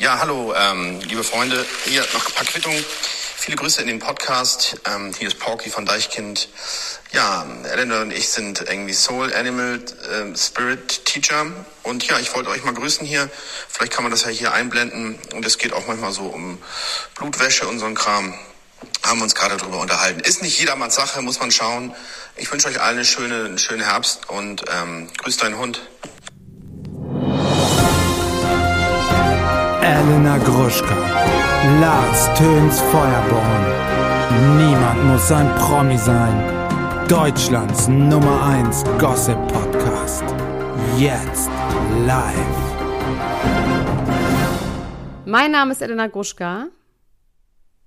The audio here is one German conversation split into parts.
Ja, hallo, ähm, liebe Freunde. Hier noch ein paar Quittungen. Viele Grüße in den Podcast. Ähm, hier ist Porky von Deichkind. Ja, Eleanor und ich sind irgendwie Soul Animal äh, Spirit Teacher. Und ja, ich wollte euch mal grüßen hier. Vielleicht kann man das ja hier einblenden. Und es geht auch manchmal so um Blutwäsche und so ein Kram. Haben wir uns gerade darüber unterhalten. Ist nicht jedermanns Sache, muss man schauen. Ich wünsche euch allen eine schöne, einen schönen Herbst und ähm, grüßt deinen Hund. Elena Gruschka, Lars Töns Feuerborn. Niemand muss ein Promi sein. Deutschlands Nummer 1 Gossip Podcast. Jetzt live. Mein Name ist Elena Gruschka.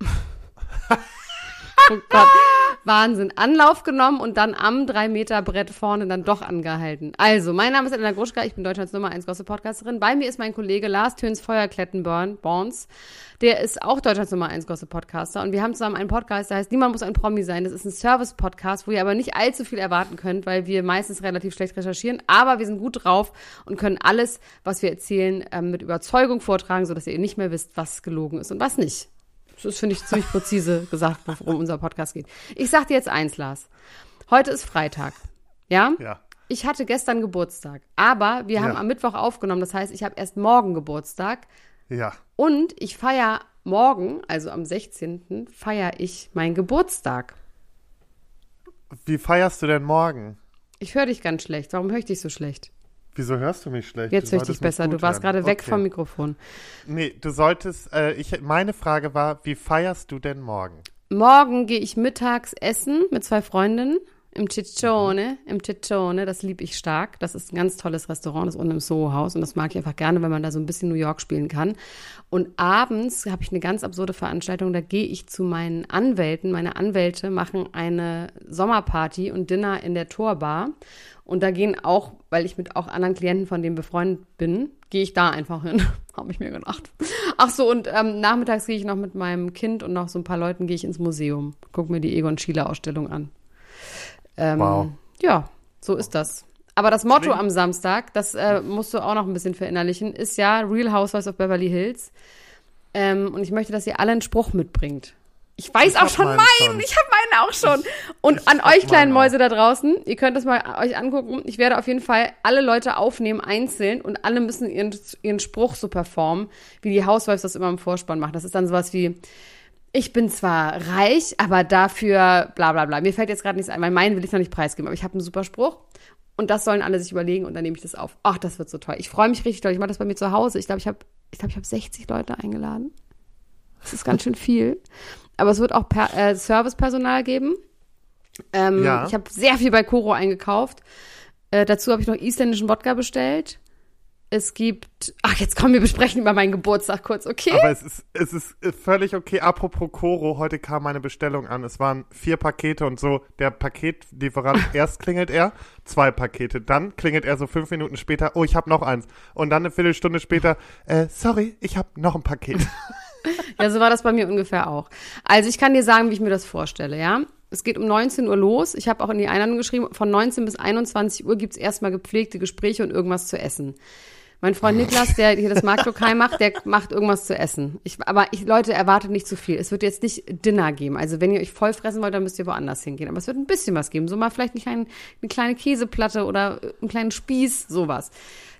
oh Gott. Wahnsinn. Anlauf genommen und dann am 3-Meter-Brett vorne dann doch angehalten. Also, mein Name ist Elena Gruschka, ich bin Deutschlands Nummer 1 Gossip-Podcasterin. Bei mir ist mein Kollege Lars Töns Feuerklettenborn, Borns. Der ist auch Deutschlands Nummer 1 Gossip-Podcaster. Und wir haben zusammen einen Podcast, der heißt Niemand muss ein Promi sein. Das ist ein Service-Podcast, wo ihr aber nicht allzu viel erwarten könnt, weil wir meistens relativ schlecht recherchieren. Aber wir sind gut drauf und können alles, was wir erzählen, ähm, mit Überzeugung vortragen, sodass ihr nicht mehr wisst, was gelogen ist und was nicht. Das finde ich, ziemlich präzise gesagt, worum unser Podcast geht. Ich sag dir jetzt eins, Lars. Heute ist Freitag. Ja? Ja. Ich hatte gestern Geburtstag, aber wir haben Ja. am Mittwoch aufgenommen. Das heißt, ich habe erst morgen Geburtstag. Ja. Und ich feiere morgen, also am 16., feiere ich meinen Geburtstag. Wie feierst du denn morgen? Ich höre dich ganz schlecht. Warum höre ich dich so schlecht? Wieso hörst du mich schlecht? Jetzt höre ich dich besser. Du warst hören. gerade weg Okay. vom Mikrofon. Nee, du solltest, äh, ich, meine Frage war, wie feierst du denn morgen? Morgen gehe ich mittags essen mit zwei Freundinnen im Ciccione. Im Ciccione, das liebe ich stark. Das ist ein ganz tolles Restaurant, das ist unten im Soho-Haus. Und das mag ich einfach gerne, wenn man da so ein bisschen New York spielen kann. Und abends habe ich eine ganz absurde Veranstaltung. Da gehe ich zu meinen Anwälten. Meine Anwälte machen eine Sommerparty und Dinner in der Torbar. Und da gehen auch, weil ich mit auch anderen Klienten von denen befreundet bin, gehe ich da einfach hin. Habe ich mir gedacht. Ach so, und ähm, nachmittags gehe ich noch mit meinem Kind und noch so ein paar Leuten gehe ich ins Museum. Guck mir die Egon Schiele Ausstellung an. Ähm, Wow. Ja, so ist das. Aber das Motto am Samstag, das äh, musst du auch noch ein bisschen verinnerlichen, ist ja Real Housewives of Beverly Hills. Ähm, und ich möchte, dass ihr alle einen Spruch mitbringt. Ich weiß Ich auch hab schon meinen meinen. Ich habe meinen auch schon. Und Ich an hab euch kleinen auch. Mäuse da draußen, ihr könnt das mal euch angucken. Ich werde auf jeden Fall alle Leute aufnehmen, einzeln. Und alle müssen ihren, ihren Spruch so performen, wie die Housewives das immer im Vorspann machen. Das ist dann sowas wie, ich bin zwar reich, aber dafür bla bla bla. Mir fällt jetzt gerade nichts ein, weil meinen will ich noch nicht preisgeben, aber ich habe einen super Spruch. Und das sollen alle sich überlegen und dann nehme ich das auf. Ach, das wird so toll. Ich freue mich richtig doll. Ich mache das bei mir zu Hause. Ich glaube, ich habe ich glaube, ich habe 60 Leute eingeladen. Das ist ganz schön viel. Aber es wird auch per, äh, Servicepersonal geben. Ähm, Ja. Ich habe sehr viel bei Koro eingekauft. Äh, dazu habe ich noch isländischen Wodka bestellt. Es gibt. Ach, jetzt kommen wir besprechen über meinen Geburtstag kurz, okay? Aber es ist, es ist völlig okay. Apropos Koro, heute kam meine Bestellung an. Es waren vier Pakete und so. Der Paketlieferant, erst klingelt er, zwei Pakete. Dann klingelt er so fünf Minuten später, oh, ich habe noch eins. Und dann eine Viertelstunde später, äh, sorry, ich habe noch ein Paket. Ja, so war das bei mir ungefähr auch. Also ich kann dir sagen, wie ich mir das vorstelle, ja. Es geht um 19 Uhr los. Ich habe auch in die Einladung geschrieben, von 19 bis 21 Uhr gibt's erstmal gepflegte Gespräche und irgendwas zu essen. Mein Freund Niklas, der hier das Marktlokal macht, der macht irgendwas zu essen. Ich, aber ich, Leute, erwartet nicht zu viel. Es wird jetzt nicht Dinner geben. Also wenn ihr euch voll fressen wollt, dann müsst ihr woanders hingehen. Aber es wird ein bisschen was geben. So mal vielleicht nicht ein, eine kleine Käseplatte oder einen kleinen Spieß, sowas.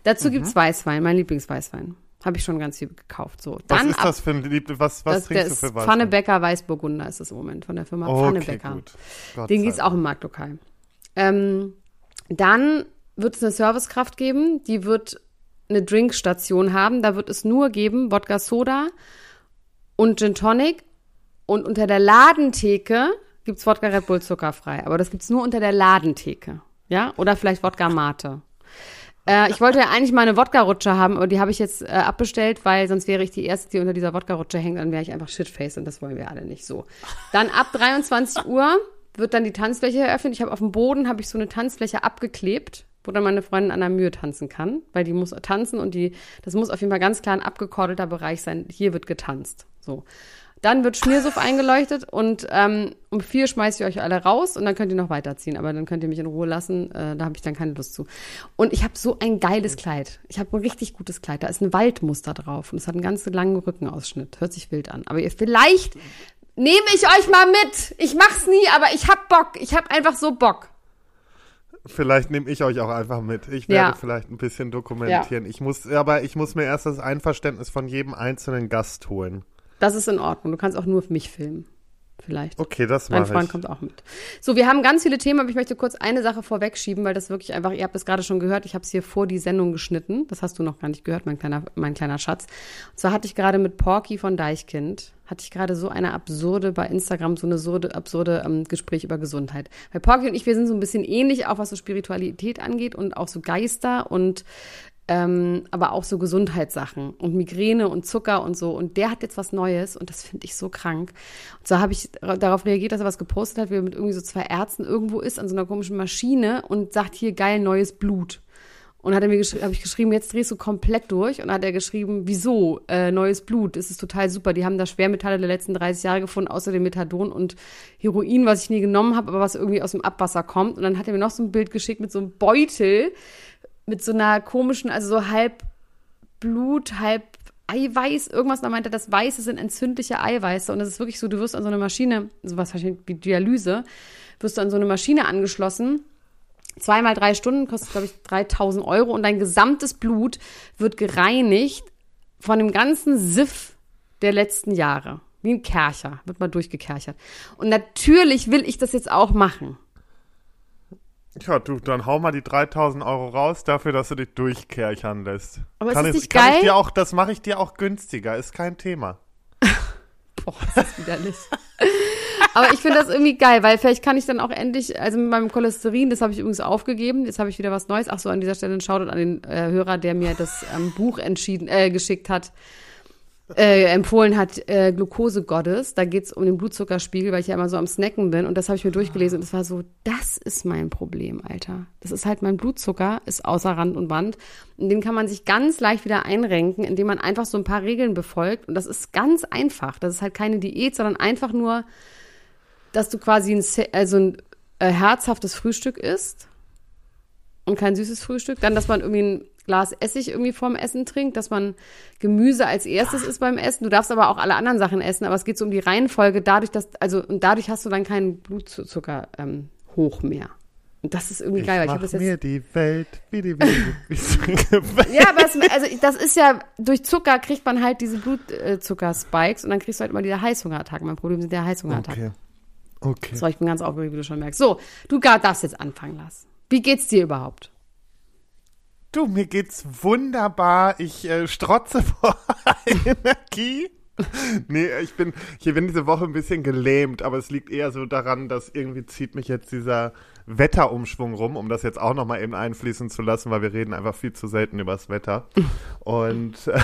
Dazu gibt's Weißwein, mein Lieblingsweißwein. Habe ich schon ganz viel gekauft. So. Was Dann ist ab- das für ein Lieb was, was das, trinkst du für was? Pfannebecker Weißburgunder ist das im Moment von der Firma Okay, Pfannebecker. Gott Den sei gibt's auch im Marktlokal. Ähm, dann wird es eine Servicekraft geben, die wird eine Drinkstation haben. Da wird es nur geben Wodka Soda und Gin Tonic. Und unter der Ladentheke gibt's Wodka Red Bull zuckerfrei. Aber das gibt's nur unter der Ladentheke. Ja? Oder vielleicht Wodka Mate. Äh, ich wollte ja eigentlich mal eine Wodka-Rutsche haben, aber die habe ich jetzt äh, abbestellt, weil sonst wäre ich die Erste, die unter dieser Wodka-Rutsche hängt, dann wäre ich einfach Shitface und das wollen wir alle nicht so. Dann ab 23 Uhr wird dann die Tanzfläche eröffnet. Ich habe auf dem Boden habe ich so eine Tanzfläche abgeklebt, wo dann meine Freundin an der Mühe tanzen kann, weil die muss tanzen und die, das muss auf jeden Fall ganz klar ein abgekordelter Bereich sein. Hier wird getanzt. So. Dann wird Schmiersuff eingeleuchtet und ähm, um vier schmeiße ich euch alle raus und dann könnt ihr noch weiterziehen. Aber dann könnt ihr mich in Ruhe lassen. Äh, da habe ich dann keine Lust zu. Und ich habe so ein geiles Kleid. Ich habe ein richtig gutes Kleid. Da ist ein Waldmuster drauf und es hat einen ganz langen Rückenausschnitt. Hört sich wild an. Aber ihr, vielleicht nehme ich euch mal mit. Ich mach's nie, aber ich hab Bock. Ich hab einfach so Bock. Vielleicht nehme ich euch auch einfach mit. Ich werde ja. vielleicht ein bisschen dokumentieren. Ja. Ich muss, aber ich muss mir erst das Einverständnis von jedem einzelnen Gast holen. Das ist in Ordnung. Du kannst auch nur für mich filmen. Vielleicht. Okay, das mache ich. Mein Freund kommt auch mit. So, wir haben ganz viele Themen, aber ich möchte kurz eine Sache vorwegschieben, weil das wirklich einfach, ihr habt es gerade schon gehört, ich habe es hier vor die Sendung geschnitten. Das hast du noch gar nicht gehört, mein kleiner, mein kleiner Schatz. Und zwar hatte ich gerade mit Porky von Deichkind, hatte ich gerade so eine absurde, bei Instagram so eine absurde, absurde ähm, Gespräch über Gesundheit. Weil Porky und ich, wir sind so ein bisschen ähnlich, auch was so Spiritualität angeht und auch so Geister und ähm, aber auch so Gesundheitssachen und Migräne und Zucker und so. Und der hat jetzt was Neues und das finde ich so krank. Und so habe ich darauf reagiert, dass er was gepostet hat, wie er mit irgendwie so zwei Ärzten irgendwo ist an so einer komischen Maschine und sagt, hier geil, neues Blut. Und hat er mir habe ich geschrieben, jetzt drehst du komplett durch. Und hat er geschrieben, wieso? Äh, neues Blut, das ist total super. Die haben da Schwermetalle der letzten 30 Jahre gefunden, außer dem Methadon und Heroin, was ich nie genommen habe, aber was irgendwie aus dem Abwasser kommt. Und dann hat er mir noch so ein Bild geschickt mit so einem Beutel, mit so einer komischen, also so halb Blut, halb Eiweiß, irgendwas. Da meinte er, das Weiße sind entzündliche Eiweiße. Und das ist wirklich so, du wirst an so eine Maschine, sowas wie Dialyse, wirst du an so eine Maschine angeschlossen. Zweimal drei Stunden kostet, glaube ich, 3000 Euro und dein gesamtes Blut wird gereinigt von dem ganzen Siff der letzten Jahre. Wie ein Kercher, wird mal durchgekerchert. Und natürlich will ich das jetzt auch machen. Ja, du, dann hau mal die 3000 Euro raus dafür, dass du dich durchkerchern lässt. Aber kann ist ich, nicht kann geil? Ich dir auch, das mache ich dir auch günstiger, ist kein Thema. Boah, das ist widerlich. Aber ich finde das irgendwie geil, weil vielleicht kann ich dann auch endlich, also mit meinem Cholesterin, das habe ich übrigens aufgegeben, jetzt habe ich wieder was Neues. Ach so, an dieser Stelle ein Shoutout an den äh, Hörer, der mir das ähm, Buch entschieden, äh, geschickt hat äh, empfohlen hat, äh, Glucose Goddess. Da geht's um den Blutzuckerspiegel, weil ich ja immer so am Snacken bin. Und das habe ich mir durchgelesen. Und es war so, das ist mein Problem, Alter. Das ist halt mein Blutzucker, ist außer Rand und Band. Und den kann man sich ganz leicht wieder einrenken, indem man einfach so ein paar Regeln befolgt. Und das ist ganz einfach. Das ist halt keine Diät, sondern einfach nur, dass du quasi ein, also ein äh, herzhaftes Frühstück isst und kein süßes Frühstück. Dann, dass man irgendwie ein Glas Essig irgendwie vorm Essen trinkt, dass man Gemüse als erstes isst beim Essen. Du darfst aber auch alle anderen Sachen essen, aber es geht so um die Reihenfolge, dadurch, dass, also, und dadurch hast du dann keinen Blutzucker ähm, hoch mehr. Und das ist irgendwie ich geil, weil ich habe das jetzt. mir die Welt, wie die Welt. ja, aber es, also das ist ja, durch Zucker kriegt man halt diese Blutzucker-Spikes und dann kriegst du halt immer diese Heißhungerattacken. Mein Problem sind ja Heißhungerattacken. Okay. Okay. So, ich bin ganz aufgeregt, wie du schon merkst. So, du darfst jetzt anfangen lassen. Wie geht's dir überhaupt? Du, mir geht's wunderbar. Ich äh, strotze vor Energie. nee, ich bin, ich bin diese Woche ein bisschen gelähmt, aber es liegt eher so daran, dass irgendwie zieht mich jetzt dieser Wetterumschwung rum, um das jetzt auch nochmal eben einfließen zu lassen, weil wir reden einfach viel zu selten über das Wetter. Und äh,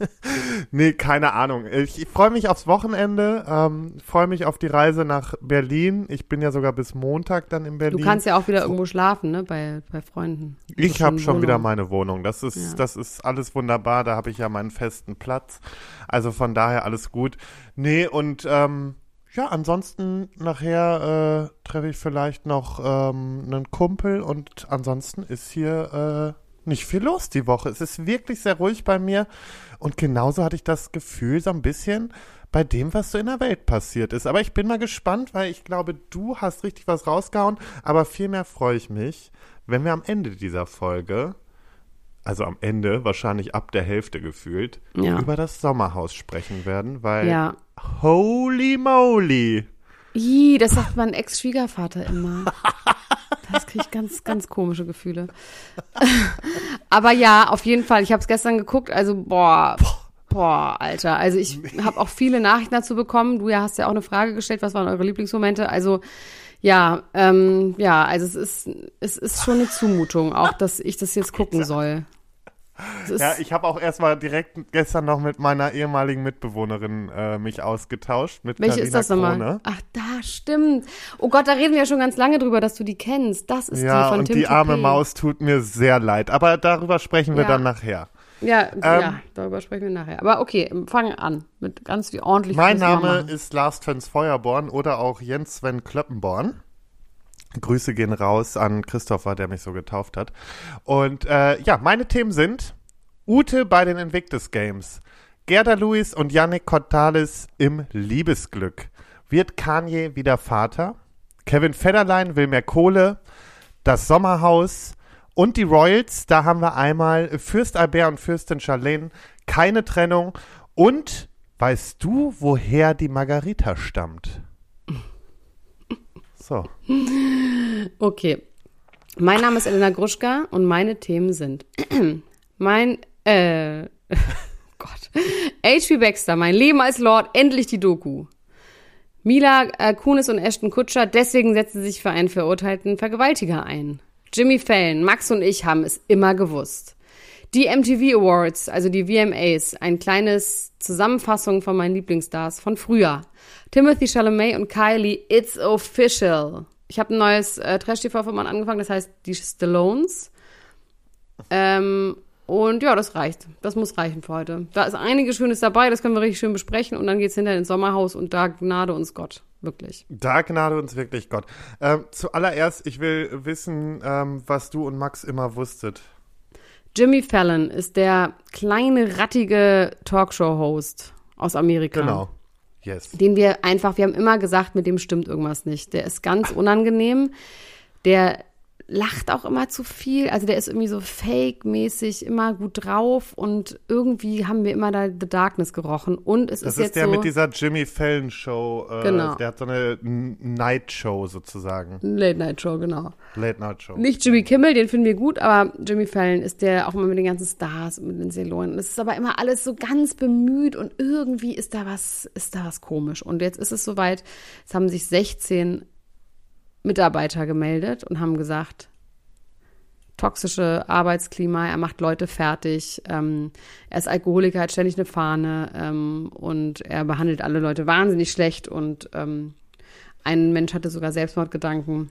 nee, keine Ahnung. Ich, ich freue mich aufs Wochenende, ähm, freue mich auf die Reise nach Berlin. Ich bin ja sogar bis Montag dann in Berlin. Du kannst ja auch wieder irgendwo schlafen, ne, bei, bei Freunden. Ich habe schon wieder meine Wohnung. Das ist, ja. das ist alles wunderbar. Da habe ich ja meinen festen Platz. Also von daher alles gut. Nee, und ähm, ja, ansonsten nachher äh, treffe ich vielleicht noch ähm, einen Kumpel und ansonsten ist hier äh, nicht viel los die Woche. Es ist wirklich sehr ruhig bei mir und genauso hatte ich das Gefühl so ein bisschen bei dem, was so in der Welt passiert ist. Aber ich bin mal gespannt, weil ich glaube, du hast richtig was rausgehauen, aber vielmehr freue ich mich, wenn wir am Ende dieser Folge also am Ende, wahrscheinlich ab der Hälfte gefühlt, ja. über das Sommerhaus sprechen werden, weil ja. holy moly. Ih, das sagt mein Ex-Schwiegervater immer. Das kriege ich ganz, ganz komische Gefühle. Aber ja, auf jeden Fall. Ich habe es gestern geguckt. Also, boah, boah, Alter. Also ich habe auch viele Nachrichten dazu bekommen. Du ja hast ja auch eine Frage gestellt. Was waren eure Lieblingsmomente? Also ja, ähm, ja, also es ist, es ist schon eine Zumutung, auch dass ich das jetzt gucken soll. Ja, ich habe auch erstmal direkt gestern noch mit meiner ehemaligen Mitbewohnerin äh, mich ausgetauscht. Mit Welche Carina ist das nochmal? Ach, da stimmt. Oh Gott, da reden wir ja schon ganz lange drüber, dass du die kennst. Das ist ja, die von und Tim die arme Toupé. Maus tut mir sehr leid. Aber darüber sprechen wir Ja. dann nachher. Ja, ja, darüber sprechen wir nachher. Aber okay, fangen an mit ganz wie ordentlich. Mein Name ist Lars Töns Feuerborn oder auch Jens Sven Klöppenborn. Grüße gehen raus an Christopher, der mich so getauft hat. Und äh, ja, meine Themen sind Ute bei den Invictus Games, Gerda Lewis und Yannick Cortales im Liebesglück. Wird Kanye wieder Vater? Kevin Federlein will mehr Kohle, das Sommerhaus und die Royals. Da haben wir einmal Fürst Albert und Fürstin Charlene, keine Trennung. Und weißt du, woher die Margarita stammt? So. Okay. Mein Name ist Elena Gruschka und meine Themen sind mein, äh, Gott, H.P. Baxter, mein Leben als Lord, endlich die Doku. Mila äh, Kunis und Ashton Kutscher, deswegen setzen sie sich für einen verurteilten Vergewaltiger ein. Jimmy Fallon, Max und ich haben es immer gewusst. Die MTV Awards, also die VMAs, ein kleines Zusammenfassung von meinen Lieblingsstars von früher. Timothy Chalamet und Kylie, It's Official. Ich habe ein neues äh, Trash-TV-Format angefangen, das heißt die Stallones. Ähm, und ja, das reicht. Das muss reichen für heute. Da ist einiges Schönes dabei, das können wir richtig schön besprechen und dann geht's hinterher ins Sommerhaus und da gnade uns Gott. Wirklich. Da gnade uns wirklich Gott. Ähm, zuallererst, ich will wissen, ähm, was du und Max immer wusstet. Jimmy Fallon ist der kleine, rattige Talkshow-Host aus Amerika. Genau. Yes. Den wir einfach, wir haben immer gesagt, mit dem stimmt irgendwas nicht. Der ist ganz unangenehm. Der lacht auch immer zu viel. Also der ist irgendwie so fake-mäßig, immer gut drauf und irgendwie haben wir immer da The Darkness gerochen. Und es Das ist ist jetzt der so. mit dieser Jimmy Fallon Show. Äh, Genau. Der hat so eine Night Show sozusagen. Late Night Show, genau. Late Night Show. Nicht Jimmy Kimmel, den finden wir gut, aber Jimmy Fallon ist der auch immer mit den ganzen Stars und mit den Selonen. Es ist aber immer alles so ganz bemüht und irgendwie ist da was, ist da was komisch. Und jetzt ist es soweit, es haben sich 16 Mitarbeiter gemeldet und haben gesagt, toxische Arbeitsklima, er macht Leute fertig, ähm, er ist Alkoholiker, hat ständig eine Fahne ähm, und er behandelt alle Leute wahnsinnig schlecht und ähm, ein Mensch hatte sogar Selbstmordgedanken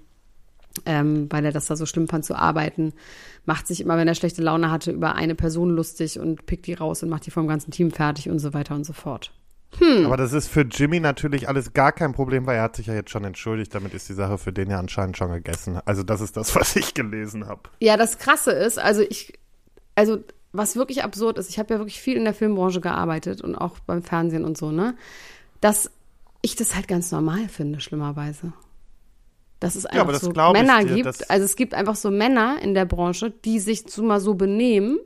ähm, weil er das da so schlimm fand zu arbeiten, macht sich immer, wenn er schlechte Laune hatte, über eine Person lustig und pickt die raus und macht die vom ganzen Team fertig und so weiter und so fort. Aber das ist für Jimmy natürlich alles gar kein Problem, weil er hat sich ja jetzt schon entschuldigt. Damit ist die Sache für den ja anscheinend schon gegessen. Also das ist das, was ich gelesen habe. Ja, das Krasse ist, also ich, also was wirklich absurd ist, ich habe ja wirklich viel in der Filmbranche gearbeitet und auch beim Fernsehen und so, ne, dass ich das halt ganz normal finde, schlimmerweise. Dass es einfach aber das so Männer dir, gibt, also es gibt einfach so Männer in der Branche, die sich so mal so benehmen,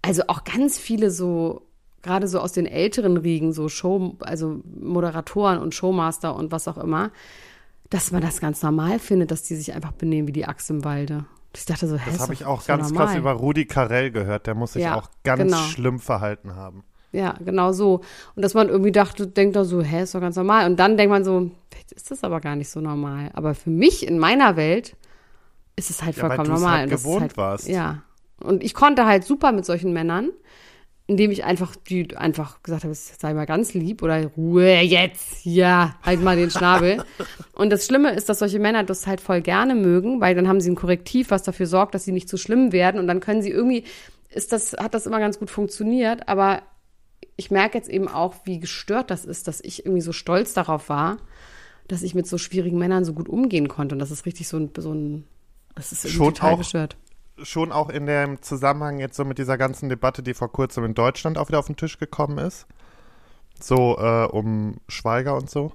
also auch ganz viele so, gerade so aus den älteren Riegen, so Show, also Moderatoren und Showmaster und was auch immer, dass man das ganz normal findet, dass die sich einfach benehmen wie die Axt im Walde. Ich dachte so, hä, Das habe ich auch ganz normal. krass über Rudi Carell gehört. Der muss sich Ja, auch ganz genau. schlimm verhalten haben. Ja, genau so. Und dass man irgendwie dachte, denkt doch so, hä, ist doch ganz normal. Und dann denkt man so, vielleicht ist das aber gar nicht so normal. Aber für mich in meiner Welt ist es halt Ja, weil vollkommen du's normal. halt Und gewohnt halt, warst. Ja. Und ich konnte halt super mit solchen Männern, indem ich einfach die einfach gesagt habe, sei mal ganz lieb oder Ruhe jetzt, ja, halt mal den Schnabel. Und das Schlimme ist, dass solche Männer das halt voll gerne mögen, weil dann haben sie ein Korrektiv, was dafür sorgt, dass sie nicht zu schlimm werden und dann können sie irgendwie, ist das, hat das immer ganz gut funktioniert, aber ich merke jetzt eben auch, wie gestört das ist, dass ich irgendwie so stolz darauf war, dass ich mit so schwierigen Männern so gut umgehen konnte und das ist richtig so ein, so ein das ist irgendwie Schon total auch- gestört. Schon auch in dem Zusammenhang jetzt so mit dieser ganzen Debatte, die vor kurzem in Deutschland auch wieder auf den Tisch gekommen ist. So äh, um Schweiger und so.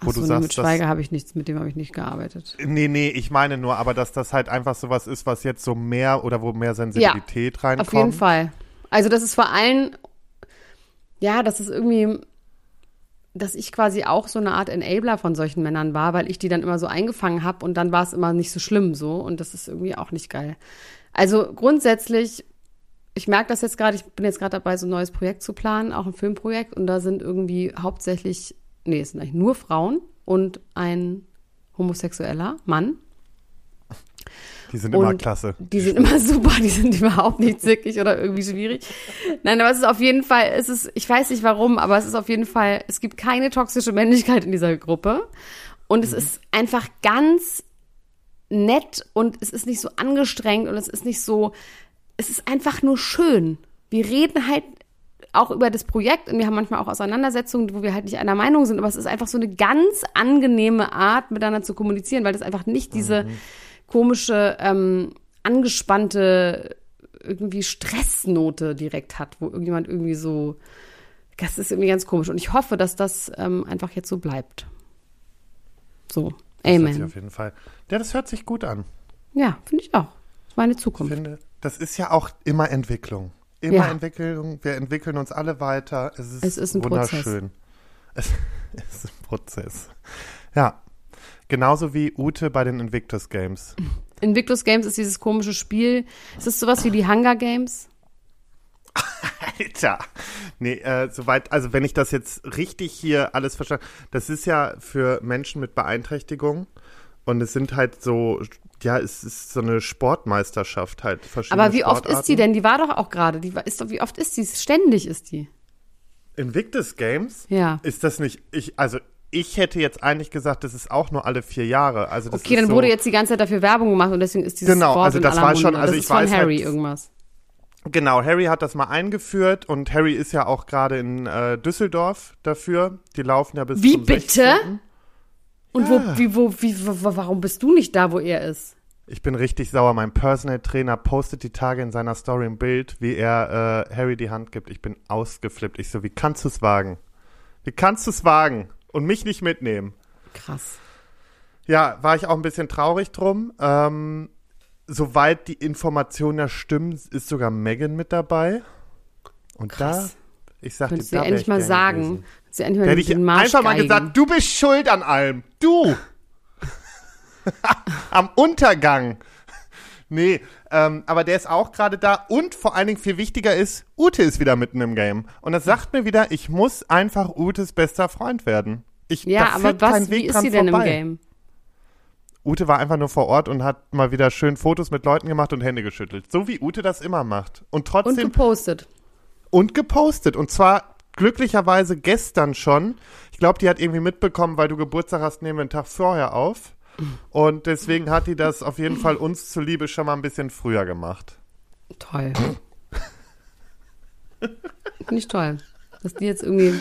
Wo Achso, du sagst, mit Schweiger habe ich nichts, mit dem habe ich nicht gearbeitet. Nee, nee, ich meine nur, aber dass das halt einfach sowas ist, was jetzt so mehr oder wo mehr Sensibilität reinkommt. Auf jeden Fall. Also das ist vor allem, ja, das ist irgendwie, dass ich quasi auch so eine Art Enabler von solchen Männern war, weil ich die dann immer so eingefangen habe und dann war es immer nicht so schlimm so und das ist irgendwie auch nicht geil. Also grundsätzlich, ich merke das jetzt gerade, ich bin jetzt gerade dabei, so ein neues Projekt zu planen, auch ein Filmprojekt und da sind irgendwie hauptsächlich, nee, es sind eigentlich nur Frauen und ein homosexueller Mann. Die sind immer klasse. Die sind immer super, die sind überhaupt nicht zickig oder irgendwie schwierig. Nein, aber es ist auf jeden Fall, es ist, ich weiß nicht warum, aber es ist auf jeden Fall, es gibt keine toxische Männlichkeit in dieser Gruppe. Und es ist einfach ganz nett und es ist nicht so angestrengt und es ist nicht so, es ist einfach nur schön. Wir reden halt auch über das Projekt und wir haben manchmal auch Auseinandersetzungen, wo wir halt nicht einer Meinung sind, aber es ist einfach so eine ganz angenehme Art, miteinander zu kommunizieren, weil das einfach nicht diese Mhm. Komische, ähm, angespannte irgendwie Stressnote direkt hat, wo irgendjemand irgendwie so, das ist irgendwie ganz komisch und ich hoffe, dass das ähm, einfach jetzt so bleibt. So, Das hört sich Amen. auf jeden Fall. Ja, das hört sich gut an. Ja, finde ich auch. Das ist meine Ich Zukunft. finde, das ist ja auch immer Entwicklung. Immer Ja. Entwicklung. Wir entwickeln uns alle weiter. Es ist, Es ist ein wunderschön. Es, es ist ein Prozess. Ja. Genauso wie Ute bei den Invictus Games. Invictus Games ist dieses komische Spiel. Es ist sowas wie die Hunger Games. Alter. Nee, äh, soweit, also wenn ich das jetzt richtig hier alles verstanden, das ist ja für Menschen mit Beeinträchtigung und es sind halt so, ja, es ist so eine Sportmeisterschaft halt. Verschiedene Aber wie oft ist die Sportarten. denn? Die war doch auch gerade. Die war, ist doch, wie oft ist die? Ständig ist die. Invictus Games? Ja. Ist das nicht, ich, also ich hätte jetzt eigentlich gesagt, das ist auch nur alle vier Jahre. Also das Okay, dann so, wurde jetzt die ganze Zeit dafür Werbung gemacht und deswegen ist dieses Genau, Wort also in das war schon- also das ich ist von weiß halt- Harry irgendwas. Genau, Harry hat das mal eingeführt und Harry ist ja auch gerade in äh, Düsseldorf dafür. Die laufen ja bis Wie bitte? 16.. Und wo, wie, wo, wie, wo, warum bist du nicht da, wo er ist? Ich bin richtig sauer. Mein Personal Trainer postet die Tage in seiner Story ein Bild, wie er äh, Harry die Hand gibt. Ich bin ausgeflippt. Ich so, wie kannst du es wagen? Wie kannst du es wagen und mich nicht mitnehmen? Krass. Ja, war ich auch ein bisschen traurig drum. Ähm, soweit die Informationen ja stimmen, ist sogar Megan mit dabei. Und Krass. da, ich sag dir, Könntest du da dir wär endlich ich mal sagen. gewesen. Du endlich hätte ich einfach mal gesagt, du bist schuld an allem. Du! Am Untergang. Nee, ähm, aber der ist auch gerade da und vor allen Dingen viel wichtiger ist, Ute ist wieder mitten im Game. Und das sagt mir wieder, ich muss einfach Utes bester Freund werden. Ich, Ja, aber was, wie ist sie denn vorbei. im Game? Ute war einfach nur vor Ort und hat mal wieder schön Fotos mit Leuten gemacht und Hände geschüttelt. So wie Ute das immer macht. Und Und trotzdem gepostet. und gepostet. Und zwar glücklicherweise gestern schon. Ich glaube, die hat irgendwie mitbekommen, weil du Geburtstag hast, nehmen wir einen Tag vorher auf. Und deswegen hat die das auf jeden Fall uns zuliebe schon mal ein bisschen früher gemacht. Toll. Finde ich toll. Dass die jetzt irgendwie.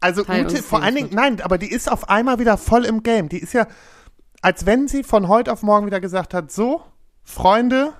Also Ute, vor allen Dingen, nein, aber die ist auf einmal wieder voll im Game. Die ist ja, als wenn sie von heute auf morgen wieder gesagt hat, so, Freunde,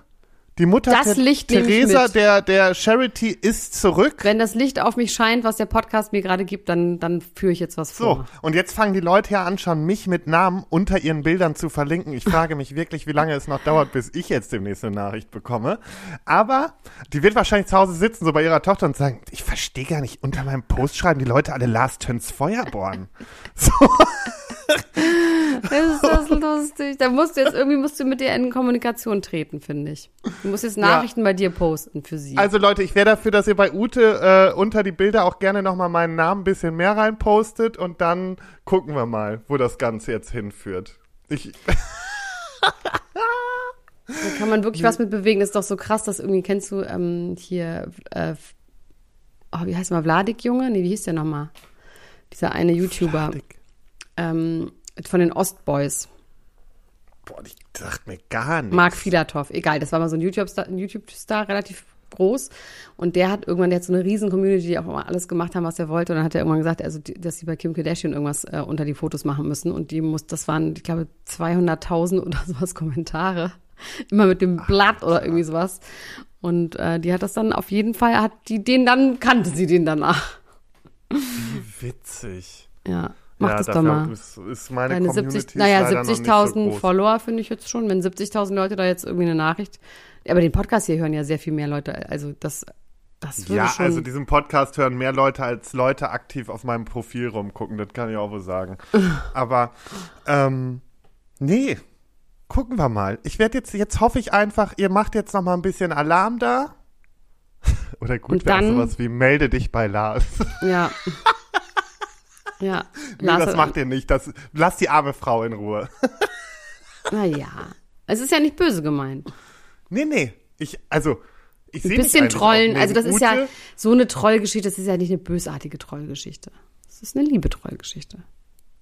die Mutter Das Licht Theresa der, der Charity ist zurück. Wenn das Licht auf mich scheint, was der Podcast mir gerade gibt, dann, dann führe ich jetzt was So, vor. und jetzt fangen die Leute ja an, schon mich mit Namen unter ihren Bildern zu verlinken. Ich frage mich wirklich, wie lange es noch dauert, bis ich jetzt demnächst eine Nachricht bekomme. Aber die wird wahrscheinlich zu Hause sitzen, so bei ihrer Tochter und sagen, ich verstehe gar nicht, unter meinem Post schreiben die Leute alle Last Turns Feuerborn. So, Ist das lustig? Da musst du jetzt irgendwie musst du mit dir in Kommunikation treten, finde ich. Du musst jetzt Nachrichten bei dir posten für sie. also Leute, ich wäre dafür, dass ihr bei Ute äh, unter die Bilder auch gerne nochmal meinen Namen ein bisschen mehr reinpostet und dann gucken wir mal, wo das Ganze jetzt hinführt. Ich, da kann man wirklich was mit bewegen. Das ist doch so krass, dass irgendwie, kennst du ähm, hier, äh, oh, wie heißt mal, Vladik Junge? Nee, wie hieß der nochmal? Dieser eine YouTuber ähm, von den Ostboys. boah, ich sagt mir gar nichts. Mark Filatov, egal, das war mal so ein YouTube-Star, ein YouTube-Star relativ groß. Und der hat irgendwann, der hat so eine riesen Community, die auch immer alles gemacht haben, was er wollte. Und dann hat er irgendwann gesagt, also, die, dass sie bei Kim Kardashian irgendwas äh, unter die Fotos machen müssen. Und die muss, das waren, ich glaube, 200.000 oder sowas Kommentare. Immer mit dem Blatt oder irgendwie sowas. Und äh, die hat das dann auf jeden Fall, hat die den dann, kannte sie den danach. Witzig. Ja, mach ja, das doch mal. Ist, ist meine Deine Community 70, naja, ist leider noch nicht so 70.000 groß. Follower finde ich jetzt schon. Wenn 70.000 Leute da jetzt irgendwie eine Nachricht. Aber den Podcast hier hören ja sehr viel mehr Leute. Also das, das würde Ja, schon. also diesen Podcast hören mehr Leute als Leute aktiv auf meinem Profil rumgucken, das kann ich auch wohl sagen. Aber ähm, nee, gucken wir mal. Ich werde jetzt, jetzt hoffe ich einfach, ihr macht jetzt noch mal ein bisschen Alarm da. Oder gut, wäre sowas wie melde dich bei Lars. ja. ja. nee, das macht ihr nicht. Das, lass die arme Frau in Ruhe. Naja. Es ist ja nicht böse gemeint. nee, nee. Ich, also, ich sehe Ein bisschen trollen. Also das ist ja so eine Trollgeschichte. Das ist ja nicht eine bösartige Trollgeschichte. Das ist eine liebe Trollgeschichte.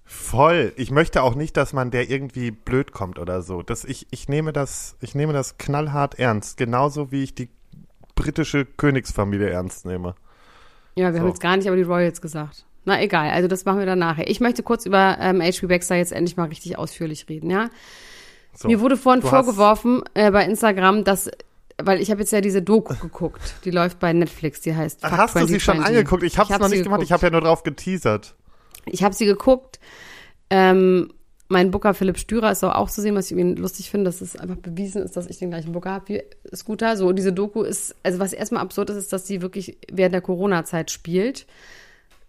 Voll. Ich möchte auch nicht, dass man der irgendwie blöd kommt oder so. Das, ich, ich, nehme das, ich nehme das knallhart ernst. Genauso wie ich die britische Königsfamilie ernst nehme. Ja, wir So. haben jetzt gar nicht aber die Royals gesagt. Na egal, also das machen wir dann nachher. Ich möchte kurz über ähm, H.P. Baxter jetzt endlich mal richtig ausführlich reden, ja? So. Mir wurde vorhin vorgeworfen äh, bei Instagram, dass, weil ich habe jetzt ja diese Doku geguckt, die läuft bei Netflix, die heißt Fuck Hast du sie schon 2020. angeguckt? Ich habe es noch nicht gemacht. Ich geguckt. habe ja nur drauf geteasert. Ich habe sie geguckt. Ähm, mein Booker Philipp Stürer ist auch zu sehen, was ich irgendwie lustig finde, dass es einfach bewiesen ist, dass ich den gleichen Booker habe wie Scooter. So, diese Doku ist, also was erstmal absurd ist, ist, dass sie wirklich während der Corona-Zeit spielt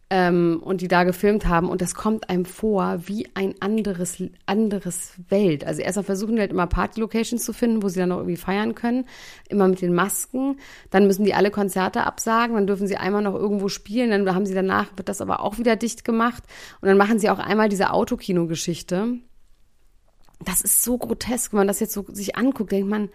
ähm, und die da gefilmt haben und das kommt einem vor wie ein anderes, anderes Welt. Also erstmal versuchen die halt immer Party-Locations zu finden, wo sie dann noch irgendwie feiern können, immer mit den Masken. Dann müssen die alle Konzerte absagen, dann dürfen sie einmal noch irgendwo spielen, dann haben sie danach, wird das aber auch wieder dicht gemacht und dann machen sie auch einmal diese Autokino-Geschichte. Das ist so grotesk, wenn man das jetzt so sich anguckt, denkt man,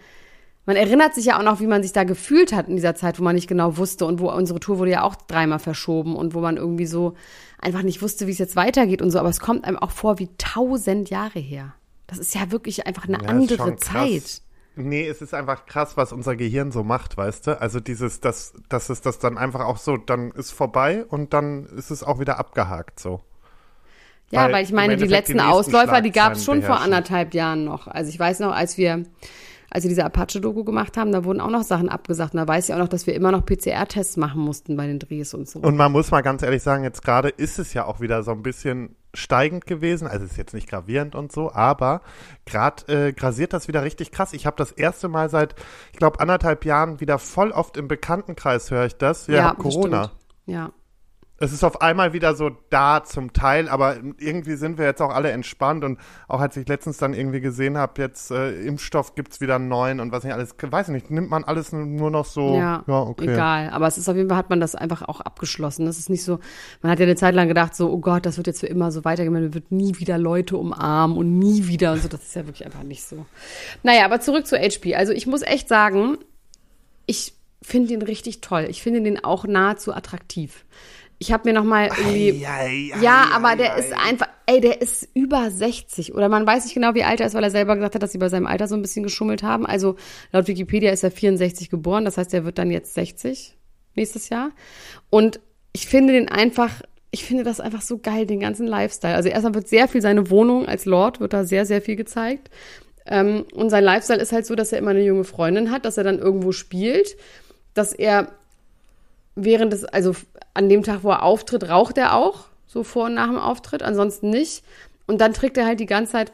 man erinnert sich ja auch noch, wie man sich da gefühlt hat in dieser Zeit, wo man nicht genau wusste und wo unsere Tour wurde ja auch dreimal verschoben und wo man irgendwie so einfach nicht wusste, wie es jetzt weitergeht und so. Aber es kommt einem auch vor wie tausend Jahre her. Das ist ja wirklich einfach eine Ja, andere. Zeit. Nee, es ist einfach krass, was unser Gehirn so macht, weißt du? Also dieses, das, das ist das dann einfach auch so, dann ist vorbei und dann ist es auch wieder abgehakt so. Ja, Weil weil ich meine, die die letzten nächsten Ausläufer, die gab es schon vor anderthalb Jahren noch. Also ich weiß noch, als wir, als wir diese Apache-Doku gemacht haben, da wurden auch noch Sachen abgesagt. Und da weiß ich auch noch, dass wir immer noch PCR-Tests machen mussten bei den Drehs und so. Und man muss mal ganz ehrlich sagen, jetzt gerade ist es ja auch wieder so ein bisschen steigend gewesen. Also es ist jetzt nicht gravierend und so, aber gerade äh, grasiert das wieder richtig krass. Ich habe das erste Mal seit, ich glaube, anderthalb Jahren wieder voll oft im Bekanntenkreis höre ich das. Ja, das Corona. stimmt. Ja. Es ist auf einmal wieder so da zum Teil, aber irgendwie sind wir jetzt auch alle entspannt und auch als ich letztens dann irgendwie gesehen habe, jetzt äh, Impfstoff gibt's wieder einen neuen und was nicht alles, weiß ich nicht, nimmt man alles nur noch so, Ja, ja, okay. egal. Aber es ist auf jeden Fall, hat man das einfach auch abgeschlossen. Das ist nicht so, man hat ja eine Zeit lang gedacht, so, oh Gott, das wird jetzt für immer so weitergehen, man wird nie wieder Leute umarmen und nie wieder und so. Das ist ja wirklich einfach nicht so. Naja, aber zurück zu HP. Also ich muss echt sagen, ich finde ihn richtig toll. Ich finde den auch nahezu attraktiv. Ich habe mir noch mal irgendwie ja, aber der ist einfach, ey, der ist über 60 oder man weiß nicht genau, wie alt er ist, weil er selber gesagt hat, dass sie bei seinem Alter so ein bisschen geschummelt haben. Also laut Wikipedia ist er 64 geboren, das heißt, er wird dann jetzt 60 nächstes Jahr. Und ich finde den einfach, ich finde das einfach so geil, den ganzen Lifestyle. Also erstmal wird sehr viel seine Wohnung als Lord, wird da sehr, sehr viel gezeigt. Ähm, und sein Lifestyle ist halt so, dass er immer eine junge Freundin hat, dass er dann irgendwo spielt, dass er während des, also an dem Tag, wo er auftritt, raucht er auch, so vor und nach dem Auftritt, ansonsten nicht. Und dann trägt er halt die ganze Zeit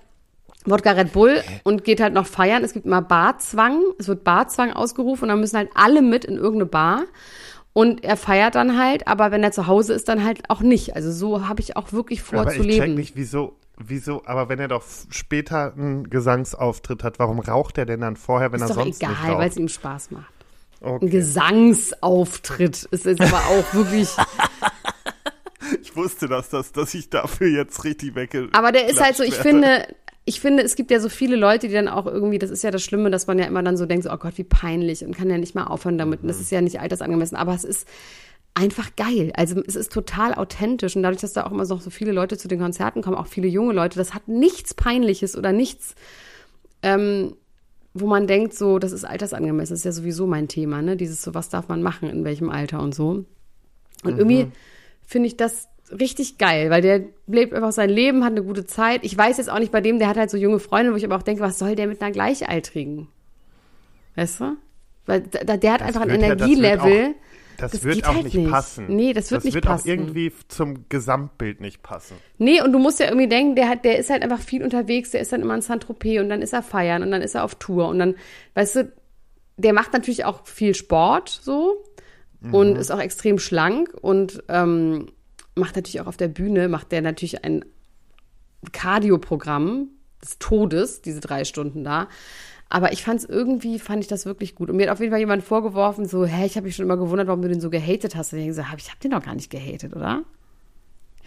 Wodka Red Bull und geht halt noch feiern. Es gibt immer Barzwang, es wird Barzwang ausgerufen und dann müssen halt alle mit in irgendeine Bar. Und er feiert dann halt, aber wenn er zu Hause ist, dann halt auch nicht. Also so habe ich auch wirklich vor aber zu ich check leben. nicht, wieso, wieso, aber wenn er doch später einen Gesangsauftritt hat, warum raucht er denn dann vorher, wenn ist er doch sonst egal, nicht weil raucht? es ihm Spaß macht. Ein Okay. Gesangsauftritt ist jetzt aber auch wirklich. Ich wusste das, dass, dass ich dafür jetzt richtig wegge... Aber der ist halt so, ich werde. finde, ich finde, es gibt ja so viele Leute, die dann auch irgendwie, das ist ja das Schlimme, dass man ja immer dann so denkt, so, oh Gott, wie peinlich und kann ja nicht mal aufhören damit. Und das ist ja nicht altersangemessen, aber es ist einfach geil. Also es ist total authentisch und dadurch, dass da auch immer noch so viele Leute zu den Konzerten kommen, auch viele junge Leute, das hat nichts Peinliches oder nichts, ähm, wo man denkt, so, das ist altersangemessen. Das ist ja sowieso mein Thema, ne? Dieses so, was darf man machen, in welchem Alter und so. Und irgendwie finde ich das richtig geil, weil der lebt einfach sein Leben, hat eine gute Zeit. Ich weiß jetzt auch nicht bei dem, der hat halt so junge Freunde, wo ich aber auch denke, was soll der mit einer Gleichaltrigen? Weißt du? Weil da, der hat Das einfach ein wird ja- das wird. Das, das wird auch halt nicht, passen. Nee, das wird das nicht wird passen. auch irgendwie zum Gesamtbild nicht passen. Nee, und du musst ja irgendwie denken, der hat, der ist halt einfach viel unterwegs, der ist dann immer in Saint-Tropez und dann ist er feiern und dann ist er auf Tour und dann, weißt du, der macht natürlich auch viel Sport so und ist auch extrem schlank und ähm, macht natürlich auch auf der Bühne, macht der natürlich ein Cardio-Programm des Todes, diese drei Stunden da. Aber ich fand es irgendwie, fand ich das wirklich gut. Und mir hat auf jeden Fall jemand vorgeworfen, so, hä, ich habe mich schon immer gewundert, warum du den so gehatet hast. Und ich gesagt, hab- ich habe den doch gar nicht gehatet, oder?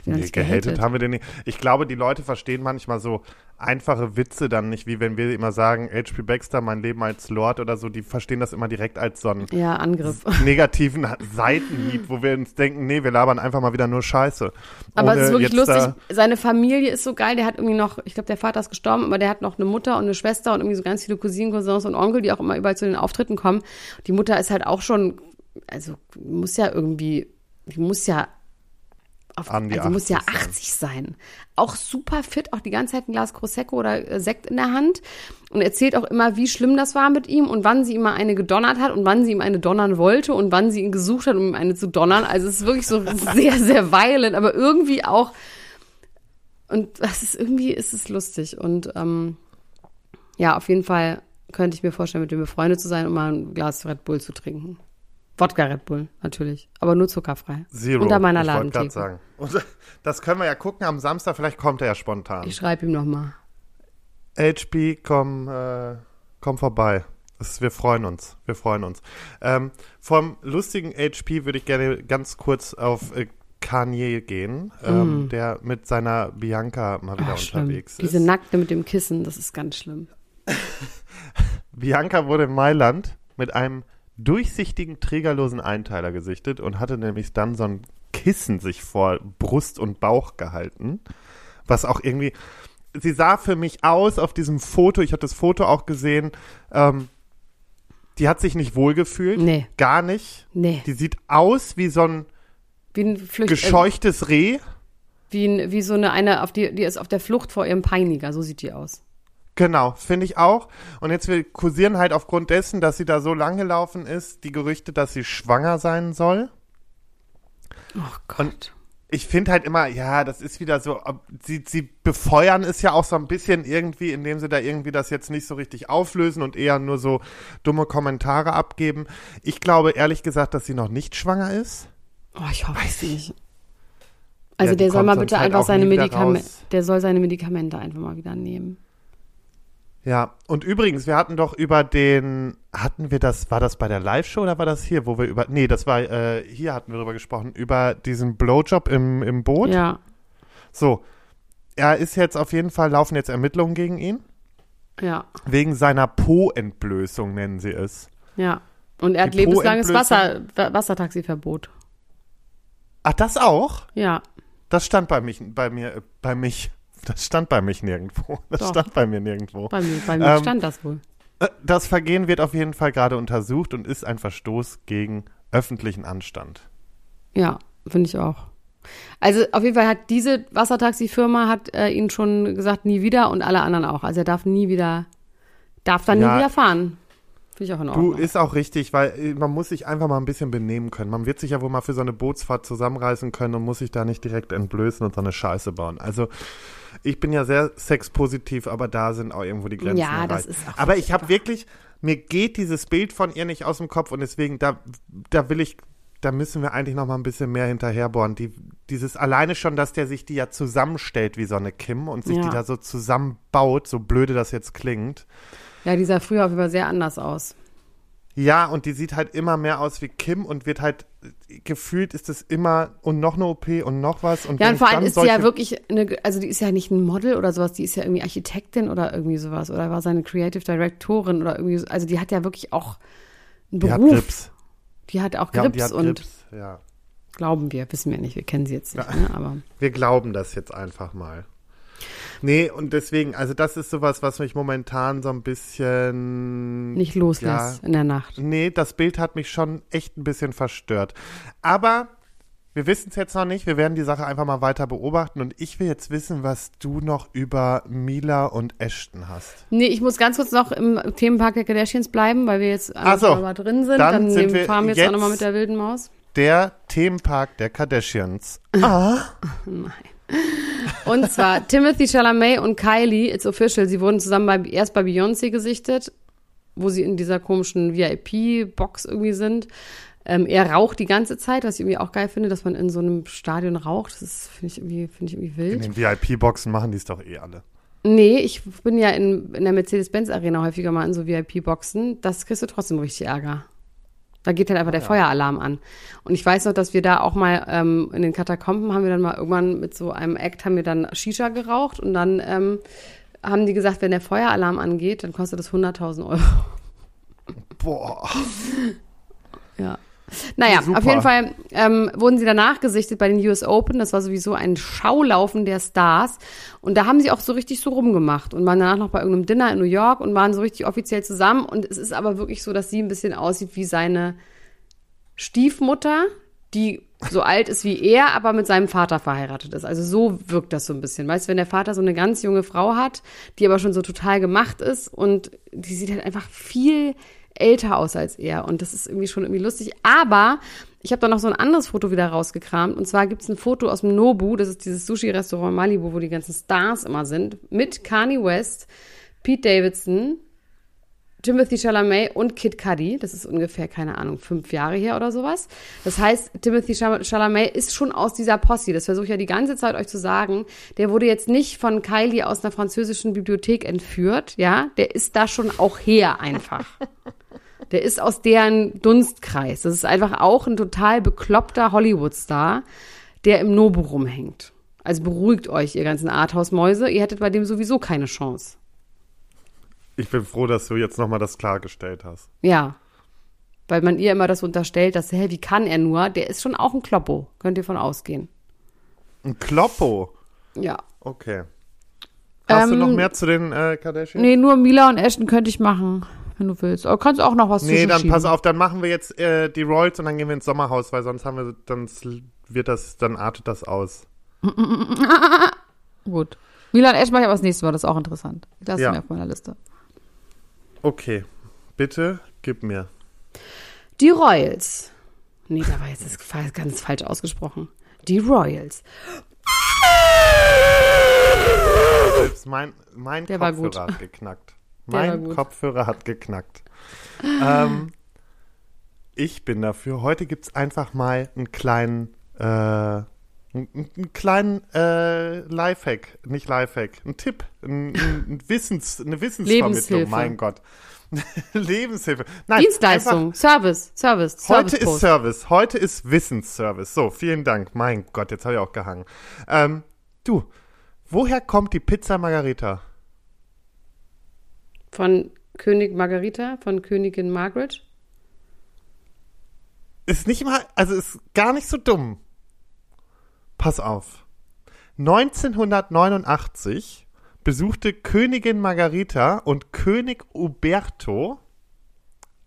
Doch Nee, gehatet haben wir den nicht. Ich glaube, die Leute verstehen manchmal so einfache Witze dann nicht, wie wenn wir immer sagen, H.P. Baxter, mein Leben als Lord oder so, die verstehen das immer direkt als so einen Ja, Angriff. negativen Seitenhieb, wo wir uns denken, nee, wir labern einfach mal wieder nur Scheiße. Aber es Ohne ist wirklich lustig. Seine Familie ist so geil. Der hat irgendwie noch, ich glaube, der Vater ist gestorben, aber der hat noch eine Mutter und eine Schwester und irgendwie so ganz viele Cousinen, Cousins und Onkel, die auch immer überall zu den Auftritten kommen. Die Mutter ist halt auch schon, also muss ja irgendwie, die muss ja auf, An die also die muss ja 80 sein. 80 sein. Auch super fit, auch die ganze Zeit ein Glas Prosecco oder äh, Sekt in der Hand und erzählt auch immer, wie schlimm das war mit ihm und wann sie ihm mal eine gedonnert hat und wann sie ihm eine donnern wollte und wann sie ihn gesucht hat, um ihm eine zu donnern. Also es ist wirklich so sehr, sehr violent, aber irgendwie auch und das ist irgendwie ist es lustig und ähm, ja, auf jeden Fall könnte ich mir vorstellen, mit dem befreundet zu sein und mal ein Glas Red Bull zu trinken. Wodka Red Bull, natürlich. Aber nur zuckerfrei. Zero. Unter meiner ich Ladentheke. sagen. Und das können wir ja gucken am Samstag, vielleicht kommt er ja spontan. Ich schreibe ihm nochmal. HP, komm, äh, komm vorbei. Das, wir freuen uns. Wir freuen uns. Ähm, vom lustigen HP würde ich gerne ganz kurz auf äh, Kanye gehen, ähm, der mit seiner Bianca mal wieder Mm. Ach, schlimm. unterwegs Diese ist. Nackte mit dem Kissen, das ist ganz schlimm. Bianca wurde in Mailand mit einem durchsichtigen, trägerlosen Einteiler gesichtet und hatte nämlich dann so ein Kissen sich vor Brust und Bauch gehalten, was auch irgendwie, sie sah für mich aus auf diesem Foto, ich habe das Foto auch gesehen, ähm, die hat sich nicht wohlgefühlt, Nee. gar nicht. Nee. Die sieht aus wie so ein Wie ein Flücht äh, gescheuchtes Reh. wie, ein, wie so eine, eine auf die, die ist auf der Flucht vor ihrem Peiniger, so sieht die aus. Genau, finde ich auch. Und jetzt wir kursieren halt aufgrund dessen, dass sie da so lang gelaufen ist, die Gerüchte, dass sie schwanger sein soll. Oh Gott. ich finde halt immer, ja, das ist wieder so, sie, sie befeuern es ja auch so ein bisschen irgendwie, indem sie da irgendwie das jetzt nicht so richtig auflösen und eher nur so dumme Kommentare abgeben. Ich glaube ehrlich gesagt, dass sie noch nicht schwanger ist. Oh, ich hoffe es nicht. Also Ja, der soll mal bitte halt einfach seine Medikamente, der soll seine Medikamente einfach mal wieder nehmen. Ja, und übrigens, wir hatten doch über den, hatten wir das, war das bei der Live-Show oder war das hier, wo wir über, nee, das war, äh, hier hatten wir drüber gesprochen, über diesen Blowjob im, im Boot. Ja, So, er ist jetzt auf jeden Fall, laufen jetzt Ermittlungen gegen ihn, ja, wegen seiner Po-Entblößung nennen sie es. ja. Und er hat Die lebenslanges? Wasser, Wa- Wassertaxiverbot. Ach, das auch? Ja, Das stand bei mich, bei mir, bei mich. Das stand bei mich nirgendwo. Das Doch. stand bei mir nirgendwo. bei mir, bei mir Ähm, stand das wohl. Äh, Das Vergehen wird auf jeden Fall gerade untersucht und ist ein Verstoß gegen öffentlichen Anstand. Ja, finde ich auch. Also auf jeden Fall hat diese Wassertaxifirma hat äh, ihn schon gesagt, nie wieder und alle anderen auch. Also er darf nie wieder, darf dann Ja. nie wieder fahren. Finde ich auch in Du, Ordnung. ist auch richtig, weil äh, man muss sich einfach mal ein bisschen benehmen können. Man wird sich ja wohl mal für so eine Bootsfahrt zusammenreißen können und muss sich da nicht direkt entblößen und so eine Scheiße bauen. Also ich bin ja sehr sexpositiv, aber da sind auch irgendwo die Grenzen Ja, das erreicht. ist auch aber ich habe wirklich, mir geht dieses Bild von ihr nicht aus dem Kopf und deswegen, da, da will ich, da müssen wir eigentlich noch mal ein bisschen mehr hinterherbohren. Die, dieses alleine schon, dass der sich die ja zusammenstellt wie so eine Kim und sich Ja. die da so zusammenbaut, so blöde das jetzt klingt. Ja, die sah früher auf jeden Fall sehr anders aus. Ja, und die sieht halt immer mehr aus wie Kim und wird halt gefühlt ist es immer und noch eine OP und noch was und Ja, und vor allem ist sie ja wirklich, eine, also die ist ja nicht ein Model oder sowas, die ist ja irgendwie Architektin oder irgendwie sowas oder war seine Creative Directorin oder irgendwie, so. also die hat ja wirklich auch einen die hat Beruf. Grips. Die hat auch Ja, Grips die hat und Grips, ja. glauben wir, wissen wir nicht, wir kennen sie jetzt nicht, ne? aber Wir glauben das jetzt einfach mal. Nee, und deswegen, also das ist sowas, was mich momentan so ein bisschen nicht loslässt in der Nacht. Nee, das Bild hat mich schon echt ein bisschen verstört. Aber wir wissen es jetzt noch nicht. Wir werden die Sache einfach mal weiter beobachten. Und ich will jetzt wissen, was du noch über Mila und Ashton hast. Nee, ich muss ganz kurz noch im Themenpark der Kardashians bleiben, weil wir jetzt Ach so, mal drin sind. dann Dann, sind wir fahren wir jetzt, jetzt- auch nochmal mit der wilden Maus. Der Themenpark der Kardashians. Und zwar Timothy Chalamet und Kylie, it's official, sie wurden zusammen bei, erst bei Beyoncé gesichtet, wo sie in dieser komischen VIP-Box irgendwie sind. Ähm, er raucht die ganze Zeit, was ich irgendwie auch geil finde, dass man in so einem Stadion raucht. Das finde ich irgendwie, finde ich irgendwie In wild. den VIP-Boxen machen die es doch eh alle. Nee, ich bin ja in, in der Mercedes-Benz-Arena häufiger mal in so VIP-Boxen. Das kriegst du trotzdem richtig Ärger. Da geht dann Ah, einfach der Feueralarm an. Und ich weiß noch, dass wir da auch mal ähm, in den Katakomben haben wir dann mal irgendwann mit so einem Act haben wir dann Shisha geraucht und dann ähm, haben die gesagt, wenn der Feueralarm angeht, dann kostet das 100.000 Euro. Boah. Ja. Naja, Super. auf jeden Fall ähm, wurden sie danach gesichtet bei den US Open. Das war sowieso ein Schaulaufen der Stars. Und da haben sie auch so richtig so rumgemacht und waren danach noch bei irgendeinem Dinner in New York und waren so richtig offiziell zusammen. Und es ist aber wirklich so, dass sie ein bisschen aussieht wie seine Stiefmutter, die so alt ist wie er, aber mit seinem Vater verheiratet ist. Also so wirkt das so ein bisschen. Weißt du, wenn der Vater so eine ganz junge Frau hat, die aber schon so total gemacht ist und die sieht halt einfach viel älter aus als er. Und das ist irgendwie schon irgendwie lustig. Aber ich habe da noch so ein anderes Foto wieder rausgekramt. Und zwar gibt es ein Foto aus dem Nobu, das ist dieses Sushi-Restaurant Malibu, wo die ganzen Stars immer sind, mit Kanye West, Pete Davidson, Timothy Chalamet und Kid Cudi. Das ist ungefähr, keine Ahnung, fünf Jahre her oder sowas. Das heißt, Timothy Chal- Chalamet ist schon aus dieser Posse. Das versuche ich ja die ganze Zeit euch zu sagen. Der wurde jetzt nicht von Kylie aus einer französischen Bibliothek entführt, ja. Der ist da schon auch her einfach. Der ist aus deren Dunstkreis. Das ist einfach auch ein total bekloppter Hollywood-Star, der im Nobu rumhängt. Also beruhigt euch, ihr ganzen Arthouse-Mäuse. Ihr hättet bei dem sowieso keine Chance. Ich bin froh, dass du jetzt nochmal das klargestellt hast. Ja. Weil man ihr immer das unterstellt, dass, hä, wie kann er nur? Der ist schon auch ein Kloppo. Könnt ihr von ausgehen. Ein Kloppo. Ja. Okay. Hast du Ähm, noch mehr zu den äh, Kardashians? Nee, nur Mila und Ashton könnte ich machen, wenn du willst. Aber kannst auch noch was Nee, dann pass auf, dann machen wir jetzt äh, die Royals und dann gehen wir ins Sommerhaus, weil sonst haben wir, dann wird das, dann artet das aus. Gut. Milan Esch mache ich aber das nächste Mal, das ist auch interessant. Das ist Ja. mir auf meiner Liste. Okay, bitte gib mir. Die Royals. Nee, da war jetzt das ganz falsch ausgesprochen. Die Royals. Selbst mein, mein Der war Kopfhörer hat geknackt. Mein. Kopfhörer hat geknackt. ähm, ich bin dafür. Heute gibt's einfach mal einen kleinen, äh, einen, einen kleinen äh, Lifehack, nicht Lifehack, ein Tipp, ein, ein Wissens, eine Wissensvermittlung. Mein Gott. Lebenshilfe. Nein, Dienstleistung, Service, Service, Einfach, heute ist Service-Post. Service. Heute ist Wissensservice. So, vielen Dank. Mein Gott, jetzt habe ich auch gehangen. Ähm, du, woher kommt die Pizza Margarita? Von König Margarita, von Königin Margaret. Ist nicht mal, also ist gar nicht so dumm. Pass auf. 1989 besuchte Königin Margarita und König Uberto,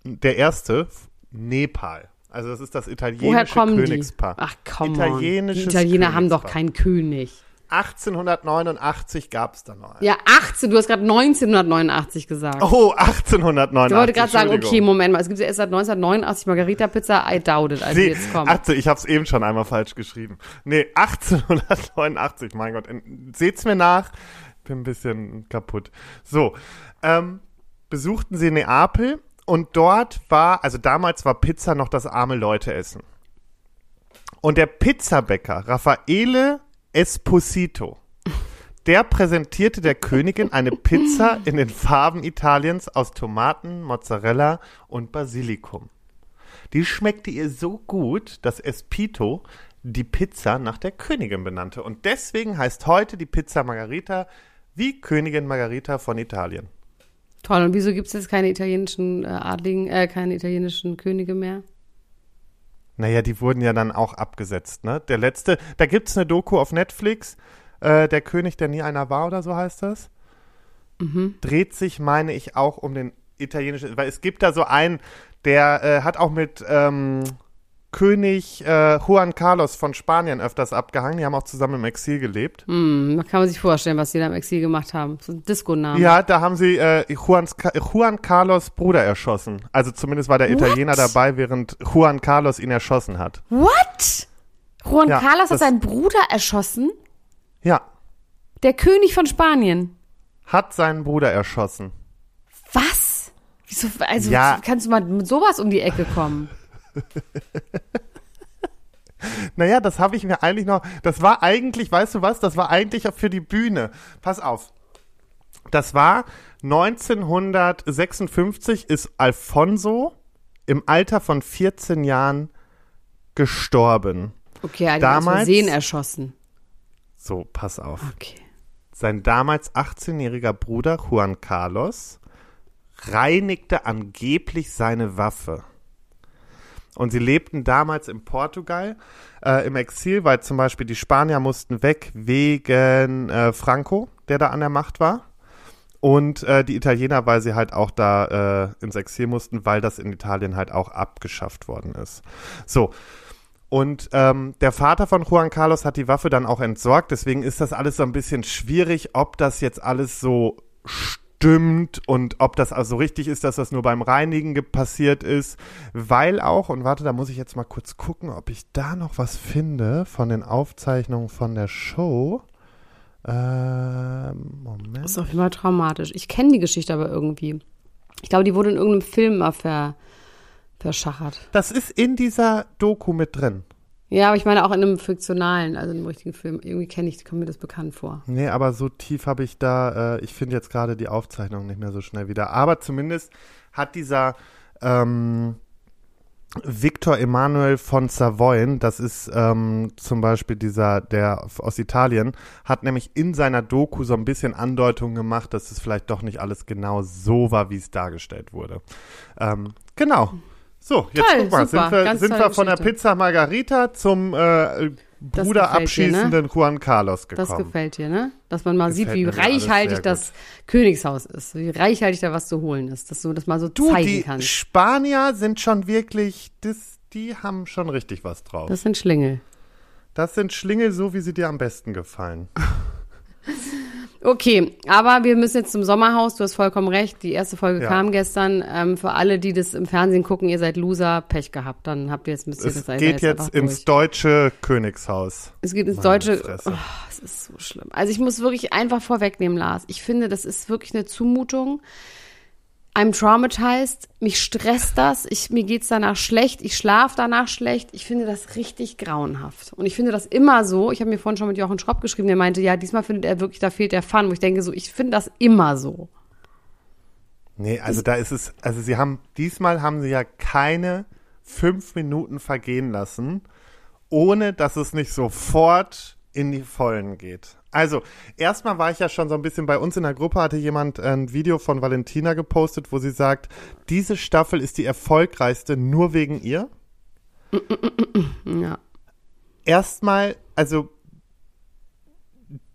der Erste, Nepal. Also das ist das Woher italienische kommen Königspaar. die? Ach komm, die Italiener haben doch Königspaar. keinen König. 1889 gab es da noch einen. Ja, 18, du hast gerade 1989 gesagt. Oh, 1889. ich wollte gerade sagen, okay. Moment mal, es gibt ja erst seit 1989 Margarita-Pizza, I doubt it. Also Nee, jetzt komm. 18, ich habe es eben schon einmal falsch geschrieben. Nee, 1889, mein Gott. Seht's mir nach. Bin ein bisschen kaputt. So, ähm, besuchten sie Neapel und dort war, also damals war Pizza noch das arme Leute essen. Und der Pizzabäcker Raffaele Esposito, der präsentierte der Königin eine Pizza in den Farben Italiens aus Tomaten, Mozzarella und Basilikum. Die schmeckte ihr so gut, dass Espito die Pizza nach der Königin benannte. Und deswegen heißt heute die Pizza Margarita wie Königin Margarita von Italien. Toll, und wieso gibt es jetzt keine italienischen äh, Adligen, äh, keine italienischen Könige mehr? Naja, die wurden ja dann auch abgesetzt, ne? Der letzte, da gibt's eine Doku auf Netflix, äh, Der König, der nie einer war, oder so heißt das. Dreht sich, meine ich, auch um den italienischen, weil es gibt da so einen, der äh, hat auch mit ähm, König äh, Juan Carlos von Spanien öfters abgehangen. Die haben auch zusammen im Exil gelebt. Hm, da kann man sich vorstellen, was die da im Exil gemacht haben. So ein Disco-Namen. Ja, da haben sie äh, Juans, Juan Carlos Bruder erschossen. Also zumindest war der Italiener dabei, während Juan Carlos ihn erschossen hat. What? Juan Ja, Carlos hat seinen Bruder erschossen? Ja, Der König von Spanien. hat seinen Bruder erschossen. Was? Wieso, also Ja. kannst du mal mit sowas um die Ecke kommen? Naja, das habe ich mir eigentlich noch. Das war eigentlich, weißt du was? Das war eigentlich auch für die Bühne. Pass auf. Das war 1956 ist Alfonso im Alter von 14 Jahren gestorben. Okay, er hat Damals- Versehen erschossen. So, pass auf. Okay. Sein damals 18-jähriger Bruder Juan Carlos reinigte angeblich seine Waffe. Und sie lebten damals in Portugal äh, im Exil, weil zum Beispiel die Spanier mussten weg wegen äh, Franco, der da an der Macht war. Und äh, die Italiener, weil sie halt auch da äh, ins Exil mussten, weil das in Italien halt auch abgeschafft worden ist. So. Und ähm, der Vater von Juan Carlos hat die Waffe dann auch entsorgt. Deswegen ist das alles so ein bisschen schwierig, ob das jetzt alles so stimmt und ob das also richtig ist, dass das nur beim Reinigen ge- passiert ist. Weil auch, und warte, da muss ich jetzt mal kurz gucken, ob ich da noch was finde von den Aufzeichnungen von der Show. Ähm, Moment. Das ist auf jeden Fall traumatisch. Ich kenne die Geschichte aber irgendwie. Ich glaube, die wurde in irgendeinem Film mal ver, verschachert. Das ist in dieser Doku mit drin. Ja, aber ich meine auch in einem fiktionalen, also in einem richtigen Film. Irgendwie kenne ich, kommt mir das bekannt vor. Nee, aber so tief habe ich da, äh, ich finde jetzt gerade die Aufzeichnung nicht mehr so schnell wieder. Aber zumindest hat dieser ähm, Victor Emanuel von Savoyen, das ist ähm, zum Beispiel dieser, der aus Italien, hat nämlich in seiner Doku so ein bisschen Andeutungen gemacht, dass es vielleicht doch nicht alles genau so war, wie es dargestellt wurde. Ähm, genau. So, jetzt Toll, guck mal, super, sind wir, sind wir von der. Pizza Margarita zum äh, Bruder gefällt dir, ne? abschießenden Juan Carlos gekommen. Das gefällt dir, ne? Dass man mal Gefällt sieht, wie reichhaltig das Königshaus ist, wie reichhaltig da was zu holen ist, dass du das mal so Du, zeigen die kannst. Spanier sind schon wirklich, das, die haben schon richtig was drauf. Das sind Schlingel. Das sind Schlingel, so wie sie dir am besten gefallen. Okay, aber wir müssen jetzt zum Sommerhaus. Du hast vollkommen recht. Die erste Folge Ja. kam gestern. Ähm, für alle, die das im Fernsehen gucken, ihr seid Loser, Pech gehabt. Dann habt ihr jetzt müsst ihr Es das seid geht jetzt ins durch. deutsche Königshaus. Es geht ins Meine deutsche. Oh, es ist so schlimm. Also ich muss wirklich einfach vorwegnehmen, Lars. Ich finde, das ist wirklich eine Zumutung. I'm traumatized. Mich stresst das. Ich, mir geht's danach schlecht. Ich schlafe danach schlecht. Ich finde das richtig grauenhaft. Und ich finde das immer so. Ich habe mir vorhin schon mit Jochen Schropp geschrieben, der meinte, ja, diesmal findet er wirklich, da fehlt der Fun. Wo ich denke so, ich finde das immer so. Nee, also da ist es, also sie haben, diesmal haben sie ja keine fünf Minuten vergehen lassen, ohne dass es nicht sofort in die Vollen geht. Also, erstmal war ich ja schon so ein bisschen bei uns in der Gruppe, hatte jemand ein Video von Valentina gepostet, wo sie sagt, diese Staffel ist die erfolgreichste nur wegen ihr. Ja. erstmal, also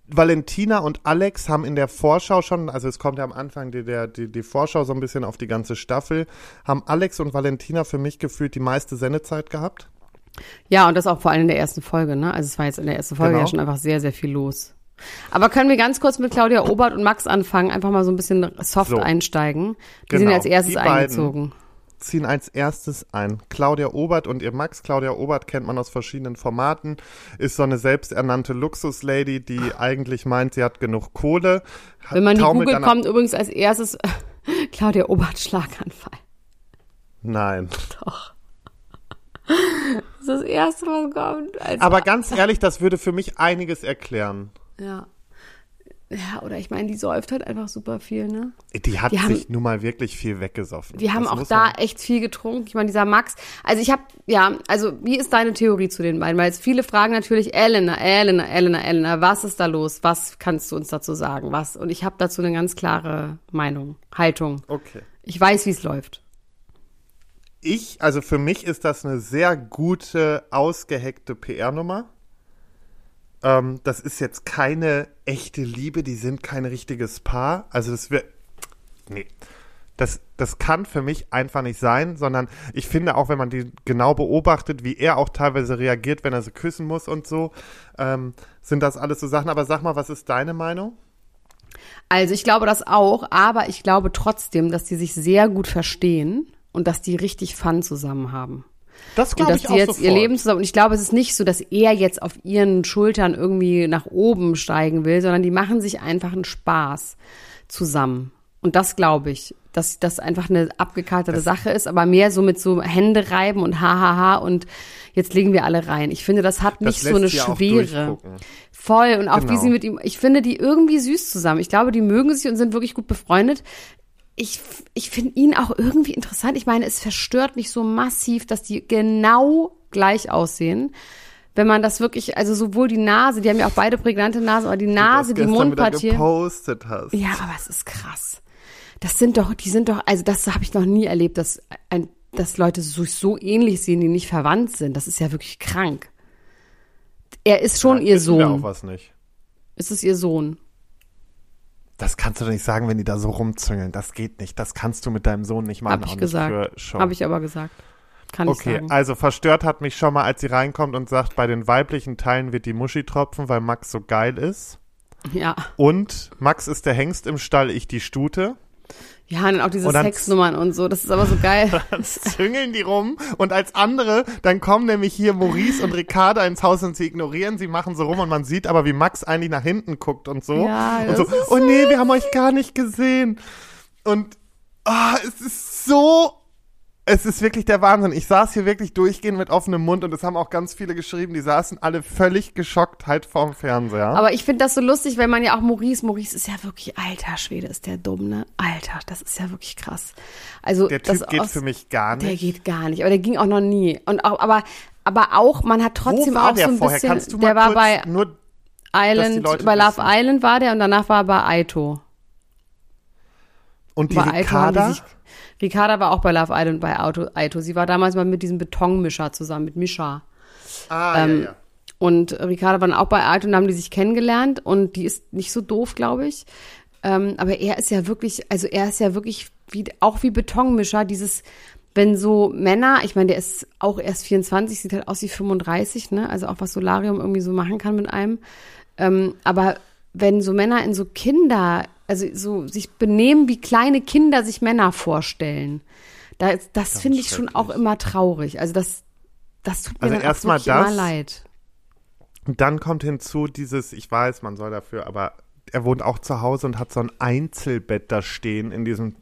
Valentina und Alex haben in der Vorschau schon, also es kommt ja am Anfang die, der, die, die Vorschau so ein bisschen auf die ganze Staffel, haben Alex und Valentina für mich gefühlt die meiste Sendezeit gehabt. Ja, und das auch vor allem in der ersten Folge, ne? Also es war jetzt in der ersten Folge Genau. ja schon einfach sehr, sehr viel los. Aber können wir ganz kurz mit Claudia Obert und Max anfangen, einfach mal so ein bisschen soft So. einsteigen. Die Genau, sind als erstes eingezogen. Ziehen als erstes ein. Claudia Obert und ihr Max. Claudia Obert kennt man aus verschiedenen Formaten, ist so eine selbsternannte Luxuslady, die eigentlich meint, sie hat genug Kohle. Wenn man die googelt, kommt übrigens als erstes Claudia Obert Schlaganfall. Nein. Doch. Das ist das Erste, was kommt. Also, Aber ganz ehrlich, das würde für mich einiges erklären. Ja. Ja, oder ich meine, die säuft halt einfach super viel, ne? Die hat Die haben- sich nun mal wirklich viel weggesoffen. Die haben Das auch da man- echt viel getrunken. Ich meine, dieser Max, also ich habe, ja, also wie ist deine Theorie zu den beiden? Weil jetzt viele fragen natürlich, Elena, Elena, Elena, Elena, was ist da los? Was kannst du uns dazu sagen? Was? Und ich habe dazu eine ganz klare Meinung, Haltung. Okay. Ich weiß, wie es läuft. Ich, also für mich ist das eine sehr gute, ausgeheckte PR-Nummer. Ähm, das ist jetzt keine echte Liebe, die sind kein richtiges Paar. Also das wird. Nee. Das, das kann für mich einfach nicht sein, sondern ich finde auch, wenn man die genau beobachtet, wie er auch teilweise reagiert, wenn er sie küssen muss und so, ähm, sind das alles so Sachen. Aber sag mal, was ist deine Meinung? Also ich glaube das auch, aber ich glaube trotzdem, dass die sich sehr gut verstehen und dass die richtig Fun zusammen haben. Das glaube ich auch jetzt sofort. ihr Leben zusammen. Und ich glaube, es ist nicht so, dass er jetzt auf ihren Schultern irgendwie nach oben steigen will, sondern die machen sich einfach einen Spaß zusammen. Und das glaube ich, dass das einfach eine abgekartete Sache ist, aber mehr so mit so Hände reiben und hahaha und jetzt legen wir alle rein. Ich finde, das hat Das nicht so eine Schwere. Voll. Und auch wie Genau. sie mit ihm, ich finde die irgendwie süß zusammen. Ich glaube, die mögen sich und sind wirklich gut befreundet. Ich, ich finde ihn auch irgendwie interessant. Ich meine, es verstört mich so massiv, dass die genau gleich aussehen. Wenn man das wirklich, also sowohl die Nase, die haben ja auch beide prägnante Nasen, aber die Nase, die Mundpartie. gepostet hast. Ja, aber es ist krass. Das sind doch, die sind doch, also das habe ich noch nie erlebt, dass, ein, dass Leute so, so ähnlich sehen, die nicht verwandt sind. Das ist ja wirklich krank. Er ist schon ihr Wissen wir auch Sohn. was nicht. Ist es ihr Sohn? Das kannst du doch nicht sagen, wenn die da so rumzüngeln. Das geht nicht. Das kannst du mit deinem Sohn nicht machen. Habe ich gesagt. Habe ich aber gesagt. Kann ich Okay, sagen. also verstört hat mich schon mal, als sie reinkommt und sagt, bei den weiblichen Teilen wird die Muschi tropfen, weil Max so geil ist. Ja. Und Max ist der Hengst im Stall, ich die Stute. Ja, und auch diese Und Sexnummern und so. Das ist aber so geil. Dann züngeln die rum und als andere, dann kommen nämlich hier Maurice und Ricarda ins Haus und sie ignorieren, sie machen so rum und man sieht aber, wie Max eigentlich nach hinten guckt und so. Ja, und so, oh nee, wir haben euch gar nicht gesehen. Und ah, es ist so, es ist wirklich der Wahnsinn. Ich saß hier wirklich durchgehend mit offenem Mund und es haben auch ganz viele geschrieben, die saßen alle völlig geschockt halt vorm Fernseher. Aber ich finde das so lustig, weil man ja auch Maurice, Maurice ist ja wirklich, alter Schwede, ist der dumm, ne? Alter, das ist ja wirklich krass. Also der Typ geht aus- für mich gar Der nicht. geht gar nicht, aber der ging auch noch nie. Und auch, aber, aber auch, man hat trotzdem auch der so ein vorher? bisschen, Kannst du mal der war bei nur Island, bei Love wissen. Island war der und danach war er bei Aito. und die bei Aito Ricarda? sich, Ricarda war auch bei Love Island bei Auto, Aito. Sie war damals mal mit diesem Betonmischer zusammen, mit Mischa. ah, ähm, ja, ja. Und Ricarda waren auch bei Aito und haben die sich kennengelernt und die ist nicht so doof, glaube ich. Ähm, aber er ist ja wirklich, also er ist ja wirklich wie, auch wie Betonmischer, dieses, wenn so Männer, ich meine, der ist auch erst 24, sieht halt aus wie 35, ne? Also auch was Solarium irgendwie so machen kann mit einem. Ähm, aber wenn so Männer in so Kinder, also so sich benehmen, wie kleine Kinder sich Männer vorstellen, da, das finde ich schon auch immer traurig. Also das, das tut mir Also dann erst auch wirklich immer das. leid. Und dann kommt hinzu dieses, ich weiß, man soll dafür, aber er wohnt auch zu Hause und hat so ein Einzelbett da stehen in diesem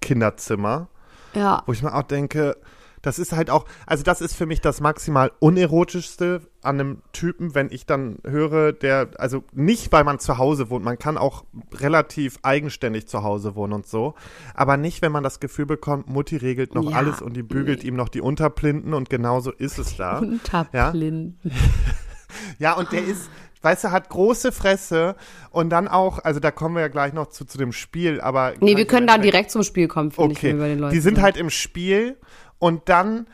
Kinderzimmer, Ja. wo ich mir auch denke, das ist halt auch, also das ist für mich das maximal unerotischste an einem Typen, wenn ich dann höre, der, also nicht, weil man zu Hause wohnt, man kann auch relativ eigenständig zu Hause wohnen und so, aber nicht, wenn man das Gefühl bekommt, Mutti regelt noch Ja, alles und die bügelt ihm noch die Unterplinten und genauso ist es da. Unterblinden. Ja, und der ist, weißt du, hat große Fresse und dann auch, also da kommen wir ja gleich noch zu, zu dem Spiel, aber. Nee, wir können da direkt. zum Spiel kommen, finde ich, Okay, wir bei den Leuten die sind halt im Spiel und dann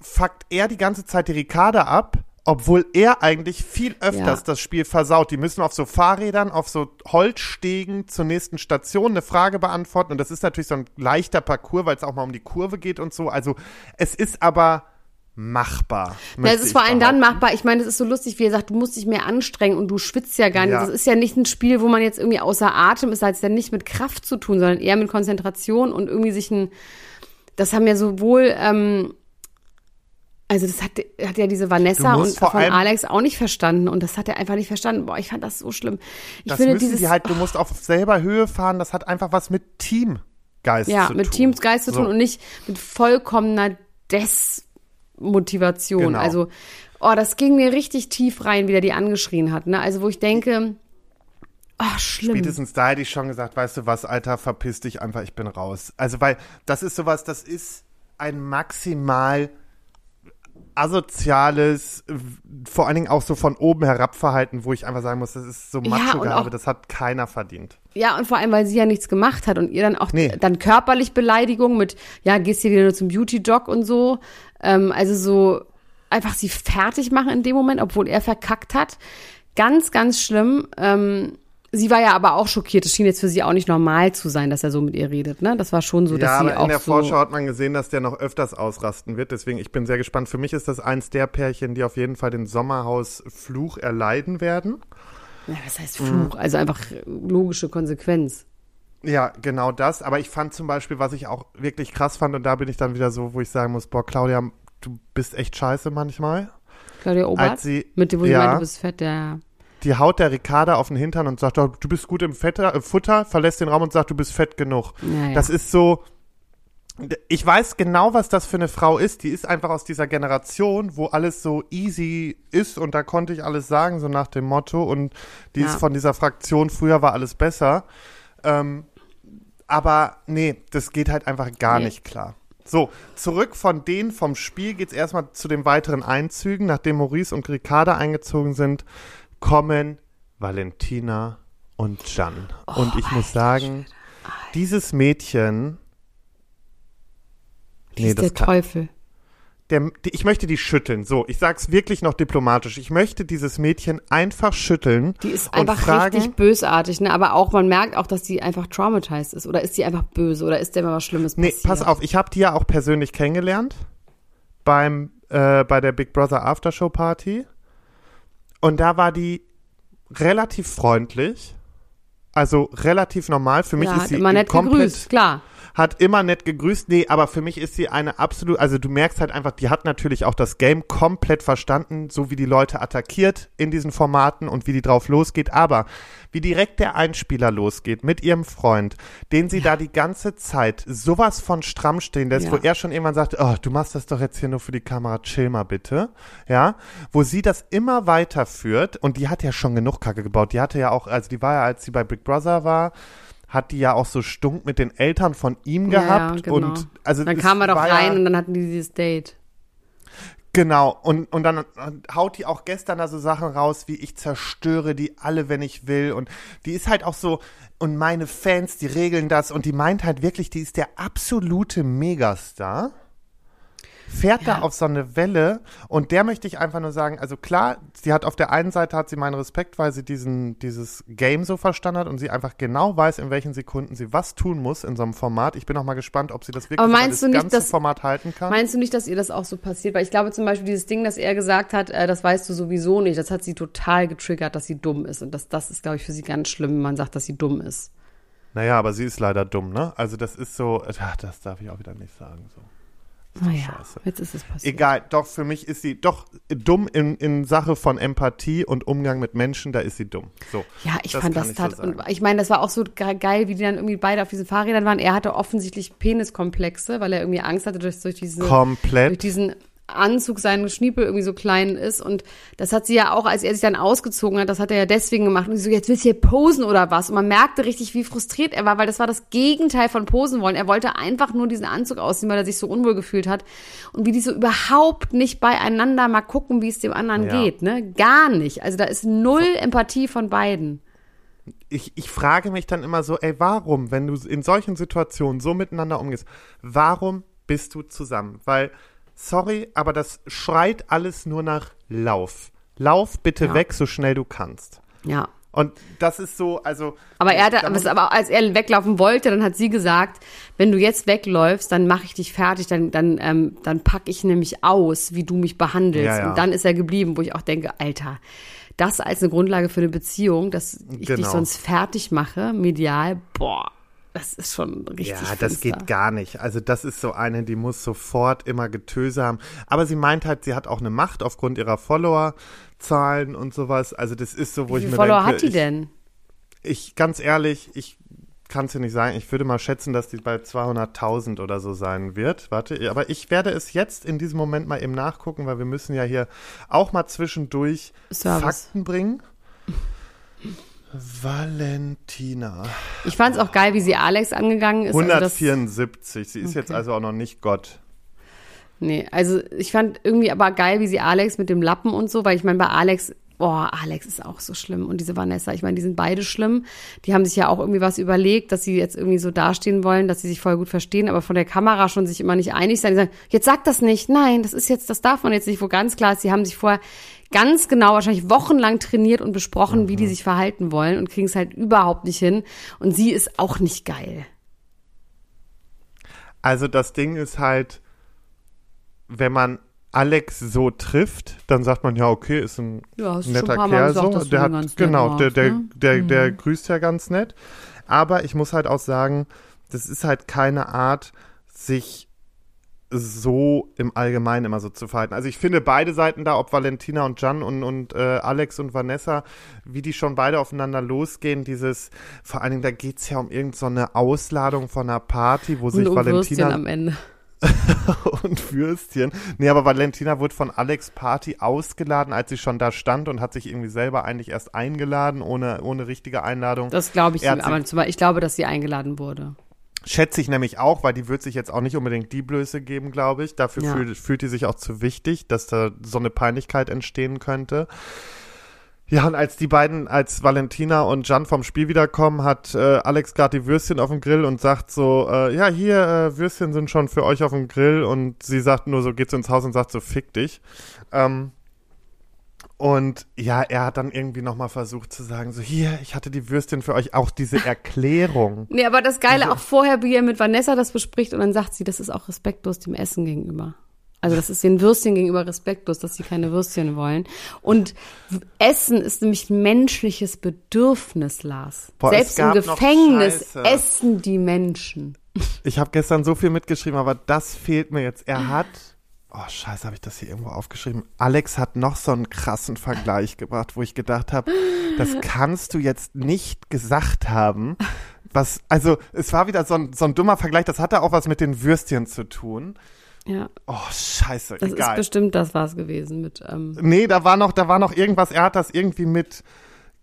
fuckt er die ganze Zeit die Ricarda ab, obwohl er eigentlich viel öfters Ja. das Spiel versaut. Die müssen auf so Fahrrädern, auf so Holzstegen zur nächsten Station eine Frage beantworten und das ist natürlich so ein leichter Parcours, weil es auch mal um die Kurve geht und so. Also es ist aber machbar. Ja, es ist vor allem dann machbar. Ich meine, es ist so lustig, wie er sagt, du musst dich mehr anstrengen und du schwitzt ja gar nicht. Ja. Das ist ja nicht ein Spiel, wo man jetzt irgendwie außer Atem ist, als ja nicht mit Kraft zu tun, sondern eher mit Konzentration und irgendwie sich ein, das haben ja sowohl, ähm, also das hat, hat ja diese Vanessa und von Alex auch nicht verstanden und das hat er einfach nicht verstanden. Boah, ich fand das so schlimm. Ich Das finde müssen dieses, die halt, du musst auf selber Höhe fahren, das hat einfach was mit Teamgeist ja, zu mit tun. Teamsgeist zu So. tun und nicht mit vollkommener Desmotivation. Genau. Also, oh, das ging mir richtig tief rein, wie der die angeschrien hat. Ne? Also, wo ich denke, oh, schlimm. Spätestens da hätte ich schon gesagt, weißt du was, Alter, verpiss dich einfach, ich bin raus. Also, weil das ist sowas, das ist ein maximal asoziales, vor allen Dingen auch so von oben herab Verhalten, wo ich einfach sagen muss, das ist so Ja, und auch- das hat keiner verdient. Ja, und vor allem, weil sie ja nichts gemacht hat und ihr dann auch Nee. dann körperlich Beleidigung mit, ja, gehst hier wieder nur zum Beauty-Doc und so. Ähm, also so einfach sie fertig machen in dem Moment, obwohl er verkackt hat. Ganz, ganz schlimm. Ähm, sie war ja aber auch schockiert. Es schien jetzt für sie auch nicht normal zu sein, dass er so mit ihr redet. Ne? Das war schon so, dass ja, sie aber auch in der so. Vorschau hat man gesehen, dass der noch öfters ausrasten wird. Deswegen, ich bin sehr gespannt. Für mich ist das eins der Pärchen, die auf jeden Fall den Sommerhaus-Fluch erleiden werden. Ja, was heißt Fluch? Also einfach logische Konsequenz. Ja, genau das. Aber ich fand zum Beispiel, was ich auch wirklich krass fand, und da bin ich dann wieder so, wo ich sagen muss, boah, Claudia, du bist echt scheiße manchmal. Claudia Obert, Als sie- mit dem, wo ja. meinte, du bist fett, der. Die haut der Ricarda auf den Hintern und sagt, oh, du bist gut im Fetter, äh, Futter, verlässt den Raum und sagt, du bist fett genug. Ja, ja. Das ist so, ich weiß genau, was das für eine Frau ist. Die ist einfach aus dieser Generation, wo alles so easy ist und da konnte ich alles sagen, so nach dem Motto. Und die Ja. ist von dieser Fraktion, früher war alles besser. Ähm, aber nee, das geht halt einfach gar Nee. nicht klar. So, zurück von denen vom Spiel geht's erstmal zu den weiteren Einzügen. Nachdem Maurice und Ricarda eingezogen sind, kommen Valentina und Jan. und ich muss sagen, dieses Mädchen. Die ist der kann- Teufel. der, die, ich möchte die schütteln. So, ich sag's wirklich noch diplomatisch. Ich möchte dieses Mädchen einfach schütteln. Die ist einfach fragen, richtig bösartig, ne? Aber auch, man merkt auch, dass die einfach traumatized ist. Oder ist die einfach böse? Oder ist der mal was Schlimmes Nee, passiert? pass auf, ich habe die ja auch persönlich kennengelernt beim äh, bei der Big Brother Aftershow Party. Und da war die relativ freundlich. Also relativ normal. Für mich ja, ist sie nett komplett gegrüßt, klar. Hat immer nett gegrüßt. Nee, aber für mich ist sie eine absolut, also du merkst halt einfach, die hat natürlich auch das Game komplett verstanden, so wie die Leute attackiert in diesen Formaten und wie die drauf losgeht. Aber wie direkt der Einspieler losgeht mit ihrem Freund, den sie da die ganze Zeit sowas von stramm stehen lässt, Ja. wo er schon irgendwann sagt, oh, du machst das doch jetzt hier nur für die Kamera, chill mal bitte. Ja, wo sie das immer weiterführt und die hat ja schon genug Kacke gebaut. Die hatte ja auch, also die war ja, als sie bei Big Brother war, hat die ja auch so Stunk mit den Eltern von ihm gehabt. ja, genau. Und also Dann kam er doch rein ja, und dann hatten die dieses Date. Genau, und, und dann haut die auch gestern da so Sachen raus, wie ich zerstöre die alle, wenn ich will. Und die ist halt auch so, und meine Fans, die regeln das. Und die meint halt wirklich, die ist der absolute Megastar. Fährt da auf so eine Welle und der möchte ich einfach nur sagen, also klar, sie hat auf der einen Seite hat sie meinen Respekt, weil sie diesen, dieses Game so verstanden hat und sie einfach genau weiß, in welchen Sekunden sie was tun muss in so einem Format. Ich bin auch mal gespannt, ob sie das wirklich das nicht, ganze dass- Format halten kann. Meinst du nicht, dass ihr das auch so passiert? Weil ich glaube zum Beispiel dieses Ding, dass er gesagt hat, äh, das weißt du sowieso nicht, das hat sie total getriggert, dass sie dumm ist. Und das, das ist, glaube ich, für sie ganz schlimm, wenn man sagt, dass sie dumm ist. Naja, aber sie ist leider dumm, ne? Also das ist so, ach, das darf ich auch wieder nicht sagen. So. Naja, scheiße. jetzt ist es passiert. Egal, doch, für mich ist sie doch dumm in, in Sache von Empathie und Umgang mit Menschen, da ist sie dumm. So. Ja, ich Das fand das so tat, und ich meine, das war auch so ge- geil, wie die dann irgendwie beide auf diesen Fahrrädern waren. Er hatte offensichtlich Peniskomplexe, weil er irgendwie Angst hatte, dass durch diese, Komplett. durch diesen Anzug sein Schniepel irgendwie so klein ist. Und das hat sie ja auch, als er sich dann ausgezogen hat, das hat er ja deswegen gemacht. Und sie so, jetzt willst du hier posen oder was? Und man merkte richtig, wie frustriert er war, weil das war das Gegenteil von posen wollen. Er wollte einfach nur diesen Anzug ausziehen, weil er sich so unwohl gefühlt hat. Und wie die so überhaupt nicht beieinander mal gucken, wie es dem anderen Ja. geht, ne? Gar nicht. Also da ist null Empathie von beiden. Ich, ich frage mich dann immer so, ey, warum, wenn du in solchen Situationen so miteinander umgehst, warum bist du zusammen? Weil, sorry, aber das schreit alles nur nach Lauf. Lauf bitte Ja. weg, so schnell du kannst. Ja. Und das ist so, also. Aber er hat, muss- aber als er weglaufen wollte, dann hat sie gesagt, wenn du jetzt wegläufst, dann mache ich dich fertig, dann, dann, ähm, dann pack ich nämlich aus, wie du mich behandelst. Ja, ja. Und dann ist er geblieben, wo ich auch denke, Alter, das als eine Grundlage für eine Beziehung, dass ich dich Genau. sonst fertig mache, medial, boah, das ist schon richtig Ja, das finster. geht gar nicht. Also das ist so eine, die muss sofort immer Getöse haben. Aber sie meint halt, sie hat auch eine Macht aufgrund ihrer Follower-Zahlen und sowas. Also das ist so, wo Wie ich viele mir Follower denke, hat die ich, denn? ich ganz ehrlich, ich kann es dir nicht sagen. Ich würde mal schätzen, dass die bei 200.000 oder so sein wird. Warte, aber ich werde es jetzt in diesem Moment mal eben nachgucken, weil wir müssen ja hier auch mal zwischendurch Service. Fakten bringen. Valentina. Ich fand es auch geil, wie sie Alex angegangen ist. Also das- 174. Sie ist jetzt Okay. also auch noch nicht Gott. Nee, also ich fand irgendwie aber geil, wie sie Alex mit dem Lappen und so, weil ich meine, bei Alex, boah, Alex ist auch so schlimm und diese Vanessa, ich meine, die sind beide schlimm. Die haben sich ja auch irgendwie was überlegt, dass sie jetzt irgendwie so dastehen wollen, dass sie sich voll gut verstehen, aber von der Kamera schon sich immer nicht einig sein. Die sagen, jetzt sag das nicht, nein, das ist jetzt, das darf man jetzt nicht, wo ganz klar ist, sie haben sich vorher ganz genau, wahrscheinlich wochenlang trainiert und besprochen, wie die sich verhalten wollen und kriegen es halt überhaupt nicht hin. Und sie ist auch nicht geil. Also das Ding ist halt, wenn man Alex so trifft, dann sagt man ja, okay, ist ein Ja, netter Kerl gesagt, so. Der hat genau, der der, ne? der, der grüßt ja ganz nett. Aber ich muss halt auch sagen, das ist halt keine Art, sich so im Allgemeinen immer so zu verhalten. Also ich finde beide Seiten da, ob Valentina und Jan und, und äh, Alex und Vanessa, wie die schon beide aufeinander losgehen, dieses, vor allen Dingen, da geht's ja um irgendeine so Ausladung von einer Party, wo Und sich um Würstchen Valentina am Ende. und Würstchen. Nee, aber Valentina wurde von Alex Party ausgeladen, als sie schon da stand und hat sich irgendwie selber eigentlich erst eingeladen, ohne, ohne richtige Einladung. Das glaube ich, Er aber ich glaube, dass sie eingeladen wurde. Schätze ich nämlich auch, weil die wird sich jetzt auch nicht unbedingt die Blöße geben, glaube ich. Dafür Ja. fühlt, fühlt die sich auch zu wichtig, dass da so eine Peinlichkeit entstehen könnte. Ja, und als die beiden, als Valentina und Jan vom Spiel wiederkommen, hat äh, Alex gerade die Würstchen auf dem Grill und sagt so, äh, ja, hier, äh, Würstchen sind schon für euch auf dem Grill. Und sie sagt nur so, geht so ins Haus und sagt so, fick dich. Ähm, und ja, er hat dann irgendwie nochmal versucht zu sagen, so, hier, ich hatte die Würstchen für euch, auch diese Erklärung. Nee, aber das Geile auch vorher, wie er mit Vanessa das bespricht und dann sagt sie, das ist auch respektlos dem Essen gegenüber. Also das ist den Würstchen gegenüber respektlos, dass sie keine Würstchen wollen. Und Essen ist nämlich menschliches Bedürfnis, Lars. Boah, Selbst im Gefängnis essen die Menschen. Ich habe gestern so viel mitgeschrieben, aber das fehlt mir jetzt. Er hat, oh scheiße, habe ich das hier irgendwo aufgeschrieben. Alex hat noch so einen krassen Vergleich gebracht, wo ich gedacht habe, das kannst du jetzt nicht gesagt haben. Was, also es war wieder so ein, so ein dummer Vergleich, das hatte auch was mit den Würstchen zu tun. Ja, Oh scheiße, das ist egal. bestimmt das war's gewesen mit. Ähm, Nee, da war noch, da war noch irgendwas, er hat das irgendwie mit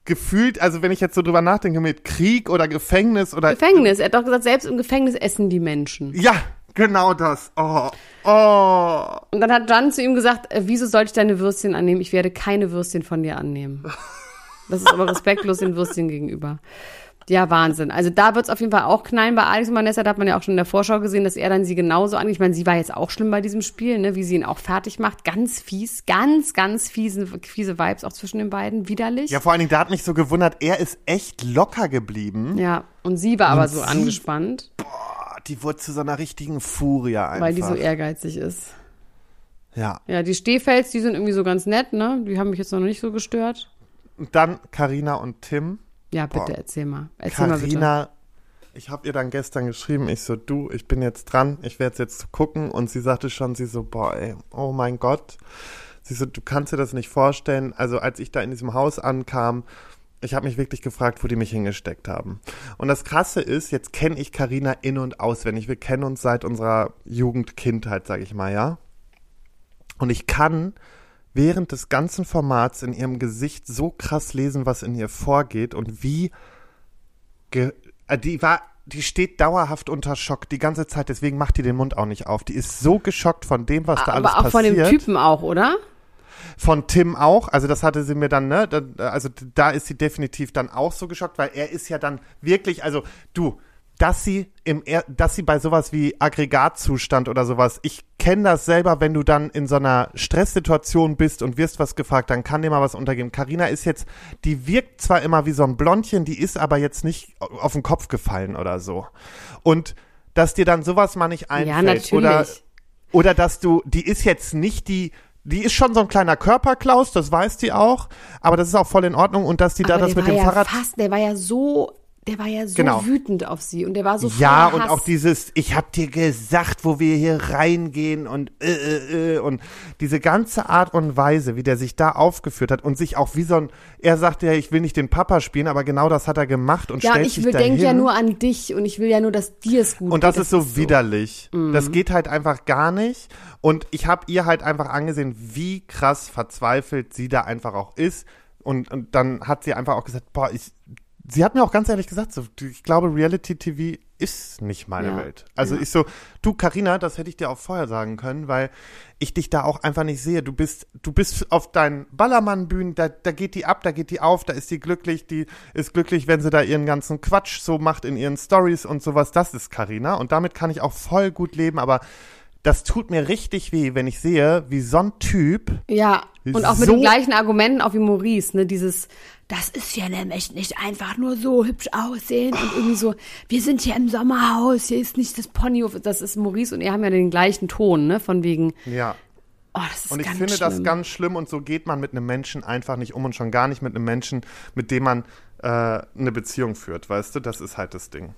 gefühlt, also wenn ich jetzt so drüber nachdenke, mit Krieg oder Gefängnis oder Gefängnis. Er hat doch gesagt, selbst im Gefängnis essen die Menschen. Ja, genau das. Oh, oh. Und dann hat Jan zu ihm gesagt, äh, wieso soll ich deine Würstchen annehmen? Ich werde keine Würstchen von dir annehmen. Das ist aber respektlos den Würstchen gegenüber. Ja, Wahnsinn. Also da wird's auf jeden Fall auch knallen bei Alex und Vanessa. Da hat man ja auch schon in der Vorschau gesehen, dass er dann sie genauso angeht. Ich meine, sie war jetzt auch schlimm bei diesem Spiel, ne? wie sie ihn auch fertig macht. Ganz fies, ganz, ganz fiese, fiese Vibes auch zwischen den beiden. Widerlich. Ja, vor allen Dingen, da hat mich so gewundert, er ist echt locker geblieben. Ja, und sie war aber Und so sie- angespannt, Boah, die wurde zu so einer richtigen Furie einfach. weil die so ehrgeizig ist. Ja. Ja, die Stehfels, die sind irgendwie so ganz nett, ne? Die haben mich jetzt noch nicht so gestört. Und dann Karina und Tim. Ja, bitte Boah. erzähl mal. Erzähl mal bitte. Karina, ich habe ihr dann gestern geschrieben, ich so, du, ich bin jetzt dran, ich werde jetzt gucken. Und sie sagte schon, sie so, boah, ey, oh mein Gott. Sie so, du kannst dir das nicht vorstellen. Also als ich da in diesem Haus ankam, ich habe mich wirklich gefragt, wo die mich hingesteckt haben. Und das Krasse ist, jetzt kenne ich Karina in und auswendig. Wir kennen uns seit unserer Jugend, Kindheit, sage ich mal, ja. Und ich kann während des ganzen Formats in ihrem Gesicht so krass lesen, was in ihr vorgeht und wie ge äh, die war die steht dauerhaft unter Schock die ganze Zeit, deswegen macht die den Mund auch nicht auf. Die ist so geschockt von dem, was da alles Aber auch von passiert. dem Typen auch, oder? Von Tim auch, also das hatte sie mir dann, ne, da, also da ist sie definitiv dann auch so geschockt, weil er ist ja dann wirklich, also du, dass sie im, dass sie bei sowas wie Aggregatzustand oder sowas, ich kenne das selber, wenn du dann in so einer Stresssituation bist und wirst was gefragt, dann kann dir mal was untergehen. Karina ist jetzt, die wirkt zwar immer wie so ein Blondchen, die ist aber jetzt nicht auf den Kopf gefallen oder so. Und dass dir dann sowas mal nicht einfällt natürlich. oder oder dass du, die ist jetzt nicht die, die ist schon so ein kleiner Körperklaus, das weiß die auch, aber das ist auch voll in Ordnung und dass die da Aber das mit dem ja Fahrrad. Fast, der war ja so, der war ja so Genau. wütend auf sie und der war so ja, und Hass. auch dieses, ich hab dir gesagt, wo wir hier reingehen und äh, äh, äh, und diese ganze Art und Weise, wie der sich da aufgeführt hat und sich auch wie so ein, er sagte ja, ich will nicht den Papa spielen, aber genau das hat er gemacht und Ja, und stellt ich sich will, dahin. denke ja nur an dich und ich will ja nur, dass dir es gut Und das geht. ist so widerlich. Mhm. Das geht halt einfach gar nicht. Und ich habe ihr halt einfach angesehen, wie krass verzweifelt sie da einfach auch ist. Und, und dann hat sie einfach auch gesagt, boah, ich, sie hat mir auch ganz ehrlich gesagt, so, ich glaube, Reality TV ist nicht meine Ja. Welt. Also Ja. ich so, du Karina, das hätte ich dir auch vorher sagen können, weil ich dich da auch einfach nicht sehe. Du bist, du bist auf deinen Ballermann-Bühnen, da, da geht die ab, da geht die auf, da ist die glücklich, die ist glücklich, wenn sie da ihren ganzen Quatsch so macht in ihren Stories und sowas. Das ist Karina und damit kann ich auch voll gut leben, aber das tut mir richtig weh, wenn ich sehe, wie so ein Typ Ja, und auch mit So- den gleichen Argumenten auch wie Maurice, ne, dieses, das ist ja nämlich nicht einfach nur so hübsch aussehen und irgendwie so, wir sind hier im Sommerhaus, hier ist nicht das Ponyhof, das ist Maurice und er haben ja den gleichen Ton, ne, von wegen, ja. oh, das ist Und ich finde schlimm. das ganz schlimm und so geht man mit einem Menschen einfach nicht um und schon gar nicht mit einem Menschen, mit dem man äh, eine Beziehung führt, weißt du? Das ist halt das Ding.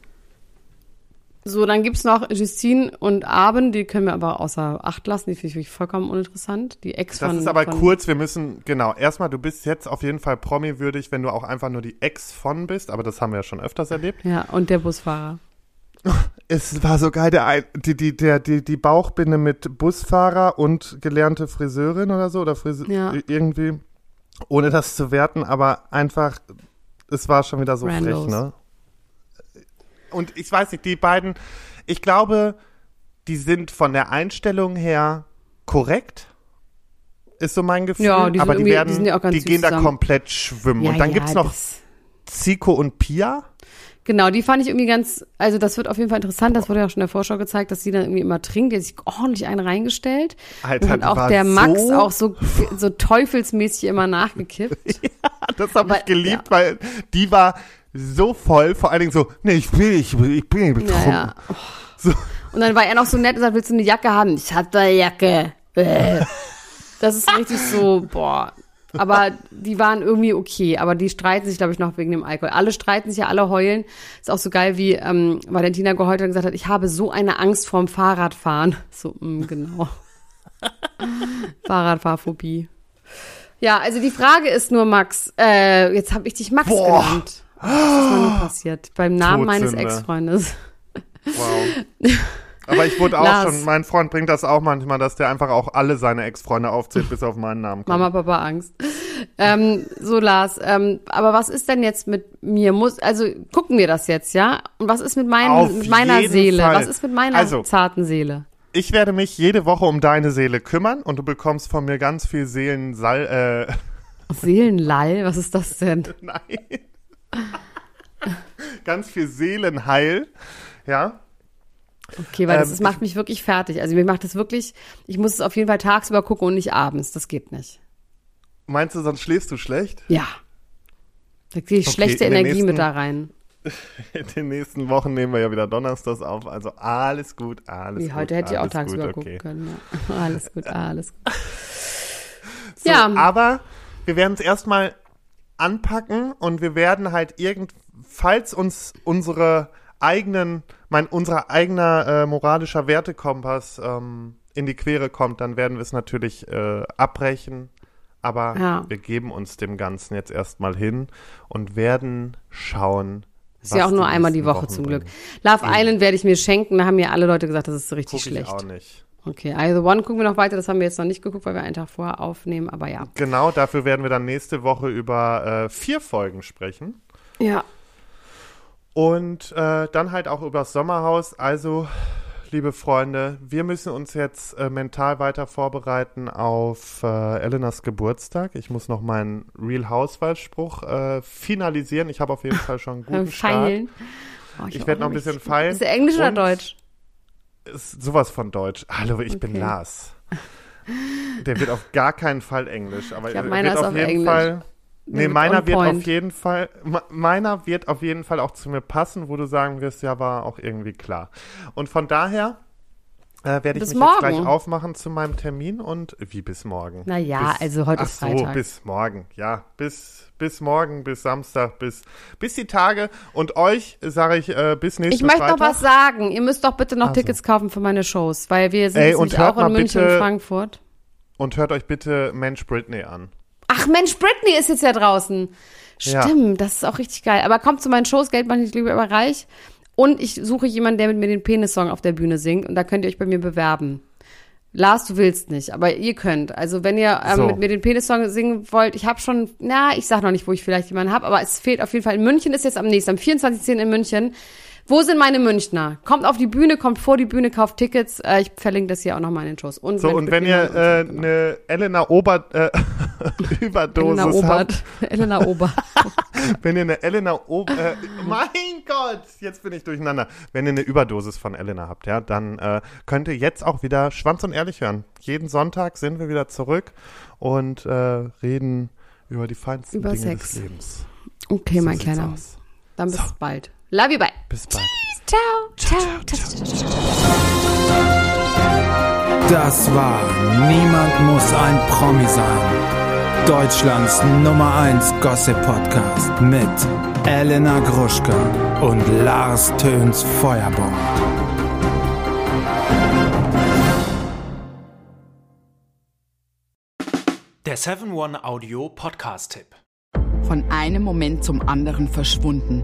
So, dann gibt's noch Justine und Arben, die können wir aber außer Acht lassen, die finde ich wirklich vollkommen uninteressant. Die Ex Das von. ist aber von, kurz, wir müssen, genau, erstmal, du bist jetzt auf jeden Fall Promi-würdig, wenn du auch einfach nur die Ex von bist, aber das haben wir ja schon öfters erlebt. Ja, und der Busfahrer. Es war so geil, der, die, die, der, die, die Bauchbinde mit Busfahrer und gelernte Friseurin oder so, oder Frise Ja. irgendwie, ohne das zu werten, aber einfach, es war schon wieder so Randos. frech, ne? Und ich weiß nicht, die beiden, ich glaube, die sind von der Einstellung her korrekt. Ist so mein Gefühl. Ja, die sind aber die werden, die sind ja auch ganz die gehen da zusammen. komplett schwimmen. Ja, und dann ja, gibt's noch Zico und Pia. Genau, die fand ich irgendwie ganz, also das wird auf jeden Fall interessant, das wurde ja auch schon in der Vorschau gezeigt, dass sie dann irgendwie immer trinkt, die hat sich ordentlich einen reingestellt. Alter, und auch der Max so- auch so, so teufelsmäßig immer nachgekippt. Das habe ich geliebt, ja. weil die war so voll, vor allen Dingen so, nee, ich will, ich ich bin betrunken. Ja, ja. So, Und dann war er noch so nett und sagt, willst du eine Jacke haben? Ich hab da eine Jacke. Das ist richtig so, boah. Aber die waren irgendwie okay, aber die streiten sich, glaube ich, noch wegen dem Alkohol. Alle streiten sich ja, alle heulen. Ist auch so geil, wie ähm, Valentina geheult hat und gesagt hat, ich habe so eine Angst vorm Fahrradfahren. So, mh, genau. Fahrradfahrphobie. Ja, also die Frage ist nur, Max, äh, jetzt habe ich dich Max Boah. genannt. Was ist mal nur passiert? Beim Namen meines Todsünde. Ex-Freundes. wow. Aber ich wurde auch Lars. schon, mein Freund bringt das auch manchmal, dass der einfach auch alle seine Ex-Freunde aufzählt, bis auf meinen Namen kommt. Mama, Papa, Angst. ähm, so, Lars, ähm, aber was ist denn jetzt mit mir? Muss, also gucken wir das jetzt, ja? Und was ist mit, Auf mit meiner Seele? Fall. Was ist mit meiner Also- zarten Seele? Ich werde mich jede Woche um deine Seele kümmern und du bekommst von mir ganz viel Seelensal, äh, Seelenlall, was ist das denn? nein. ganz viel Seelenheil, ja. Okay, weil das, Ähm, das macht mich wirklich fertig. Also mir macht das wirklich, ich muss es auf jeden Fall tagsüber gucken und nicht abends. Das geht nicht. Meinst du, sonst schläfst du schlecht? Ja. Da kriege ich Okay, schlechte Energie mit nächsten- da rein. In den nächsten Wochen nehmen wir ja wieder Donnerstags auf, also alles gut, alles Wie gut. heute hätte ich auch tagsüber gut, gucken okay. können. Ja. Alles gut, alles gut. So, ja, Aber wir werden es erstmal anpacken und wir werden halt irgend, falls uns unsere eigenen, mein, unser eigener äh, moralischer Wertekompass ähm, in die Quere kommt, dann werden wir es natürlich äh, abbrechen. Aber Ja. wir geben uns dem Ganzen jetzt erstmal hin und werden schauen. ist ja auch nur einmal die Woche zum Glück. Love Island werde ich mir schenken. Da haben mir alle Leute gesagt, das ist so richtig Guck ich schlecht. auch nicht. Okay, the One gucken wir noch weiter. Das haben wir jetzt noch nicht geguckt, weil wir einen Tag vorher aufnehmen. Aber ja. Genau, dafür werden wir dann nächste Woche über äh, vier Folgen sprechen. Ja. Und äh, dann halt auch über das Sommerhaus. Also, liebe Freunde, wir müssen uns jetzt äh, mental weiter vorbereiten auf äh, Elenas Geburtstag. Ich muss noch meinen Real Housewives-Spruch äh, finalisieren. Ich habe auf jeden Fall schon einen guten Start. Feilen. Oh, Ich hab werd auch noch ein bisschen feilen. Ist der Englisch oder Und- Deutsch? Ist sowas von Deutsch. Hallo, ich bin Okay. Lars. Der wird auf gar keinen Fall Englisch. Aber Ich glaub, er wird auf auf jeden Englisch. Fall. Nee, meiner wird auf point. jeden Fall, me- meiner wird auf jeden Fall auch zu mir passen, wo du sagen wirst, ja, war auch irgendwie klar. Und von daher äh, werde ich Bis mich jetzt gleich morgen. aufmachen zu meinem Termin und wie bis morgen. Na ja, bis, also heute ach ist so, Freitag. bis morgen. Ja, bis bis morgen, bis Samstag, bis bis die Tage und euch sage ich äh, bis nächsten Ich möchte Freitag. noch was sagen. Ihr müsst doch bitte noch Also. Tickets kaufen für meine Shows, weil wir sind Ey, jetzt auch in München bitte- und Frankfurt. Und hört euch bitte Mensch Britney an. Ach Mensch, Britney ist jetzt ja draußen. Ja. Stimmt, das ist auch richtig geil. Aber kommt zu meinen Shows, Geld macht nicht lieber aber reich. Und ich suche jemanden, der mit mir den Penis-Song auf der Bühne singt. Und da könnt ihr euch bei mir bewerben. Lars, du willst nicht, aber ihr könnt. Also wenn ihr ähm, So. mit mir den Penis-Song singen wollt, ich habe schon, na, ich sag noch nicht, wo ich vielleicht jemanden habe, aber es fehlt auf jeden Fall. In München ist jetzt am nächsten, am 24.10. in München. Wo sind meine Münchner? Kommt auf die Bühne, kommt vor die Bühne, kauft Tickets. Äh, ich verlinke das hier auch nochmal in den Shows. Und So, und wenn ihr und äh, so, genau. eine Elena Obert äh, Überdosis Elena habt, Obert. Elena Obert. wenn ihr eine Elena Ob äh, mein Gott, jetzt bin ich durcheinander. Wenn ihr eine Überdosis von Elena habt, ja, dann äh, könnt ihr jetzt auch wieder Schwanz und Ehrlich hören. Jeden Sonntag sind wir wieder zurück und äh, reden über die feinsten Über Dinge Sex. des Lebens. Okay, So mein Kleiner. aus. Dann bis bald. Love you, bye. Bis bald. Ciao. Ciao. ciao, ciao, ciao. Das war Niemand muss ein Promi sein. Deutschlands Nummer 1 Gossip Podcast mit Elena Gruschka und Lars Töns Feuerbomb. Der 7-One-Audio-Podcast-Tipp. Von einem Moment zum anderen verschwunden,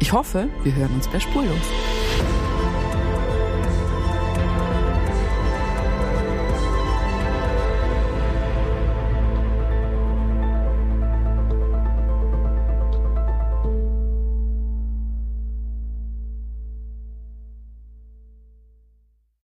Ich hoffe, wir hören uns bei Spurlos.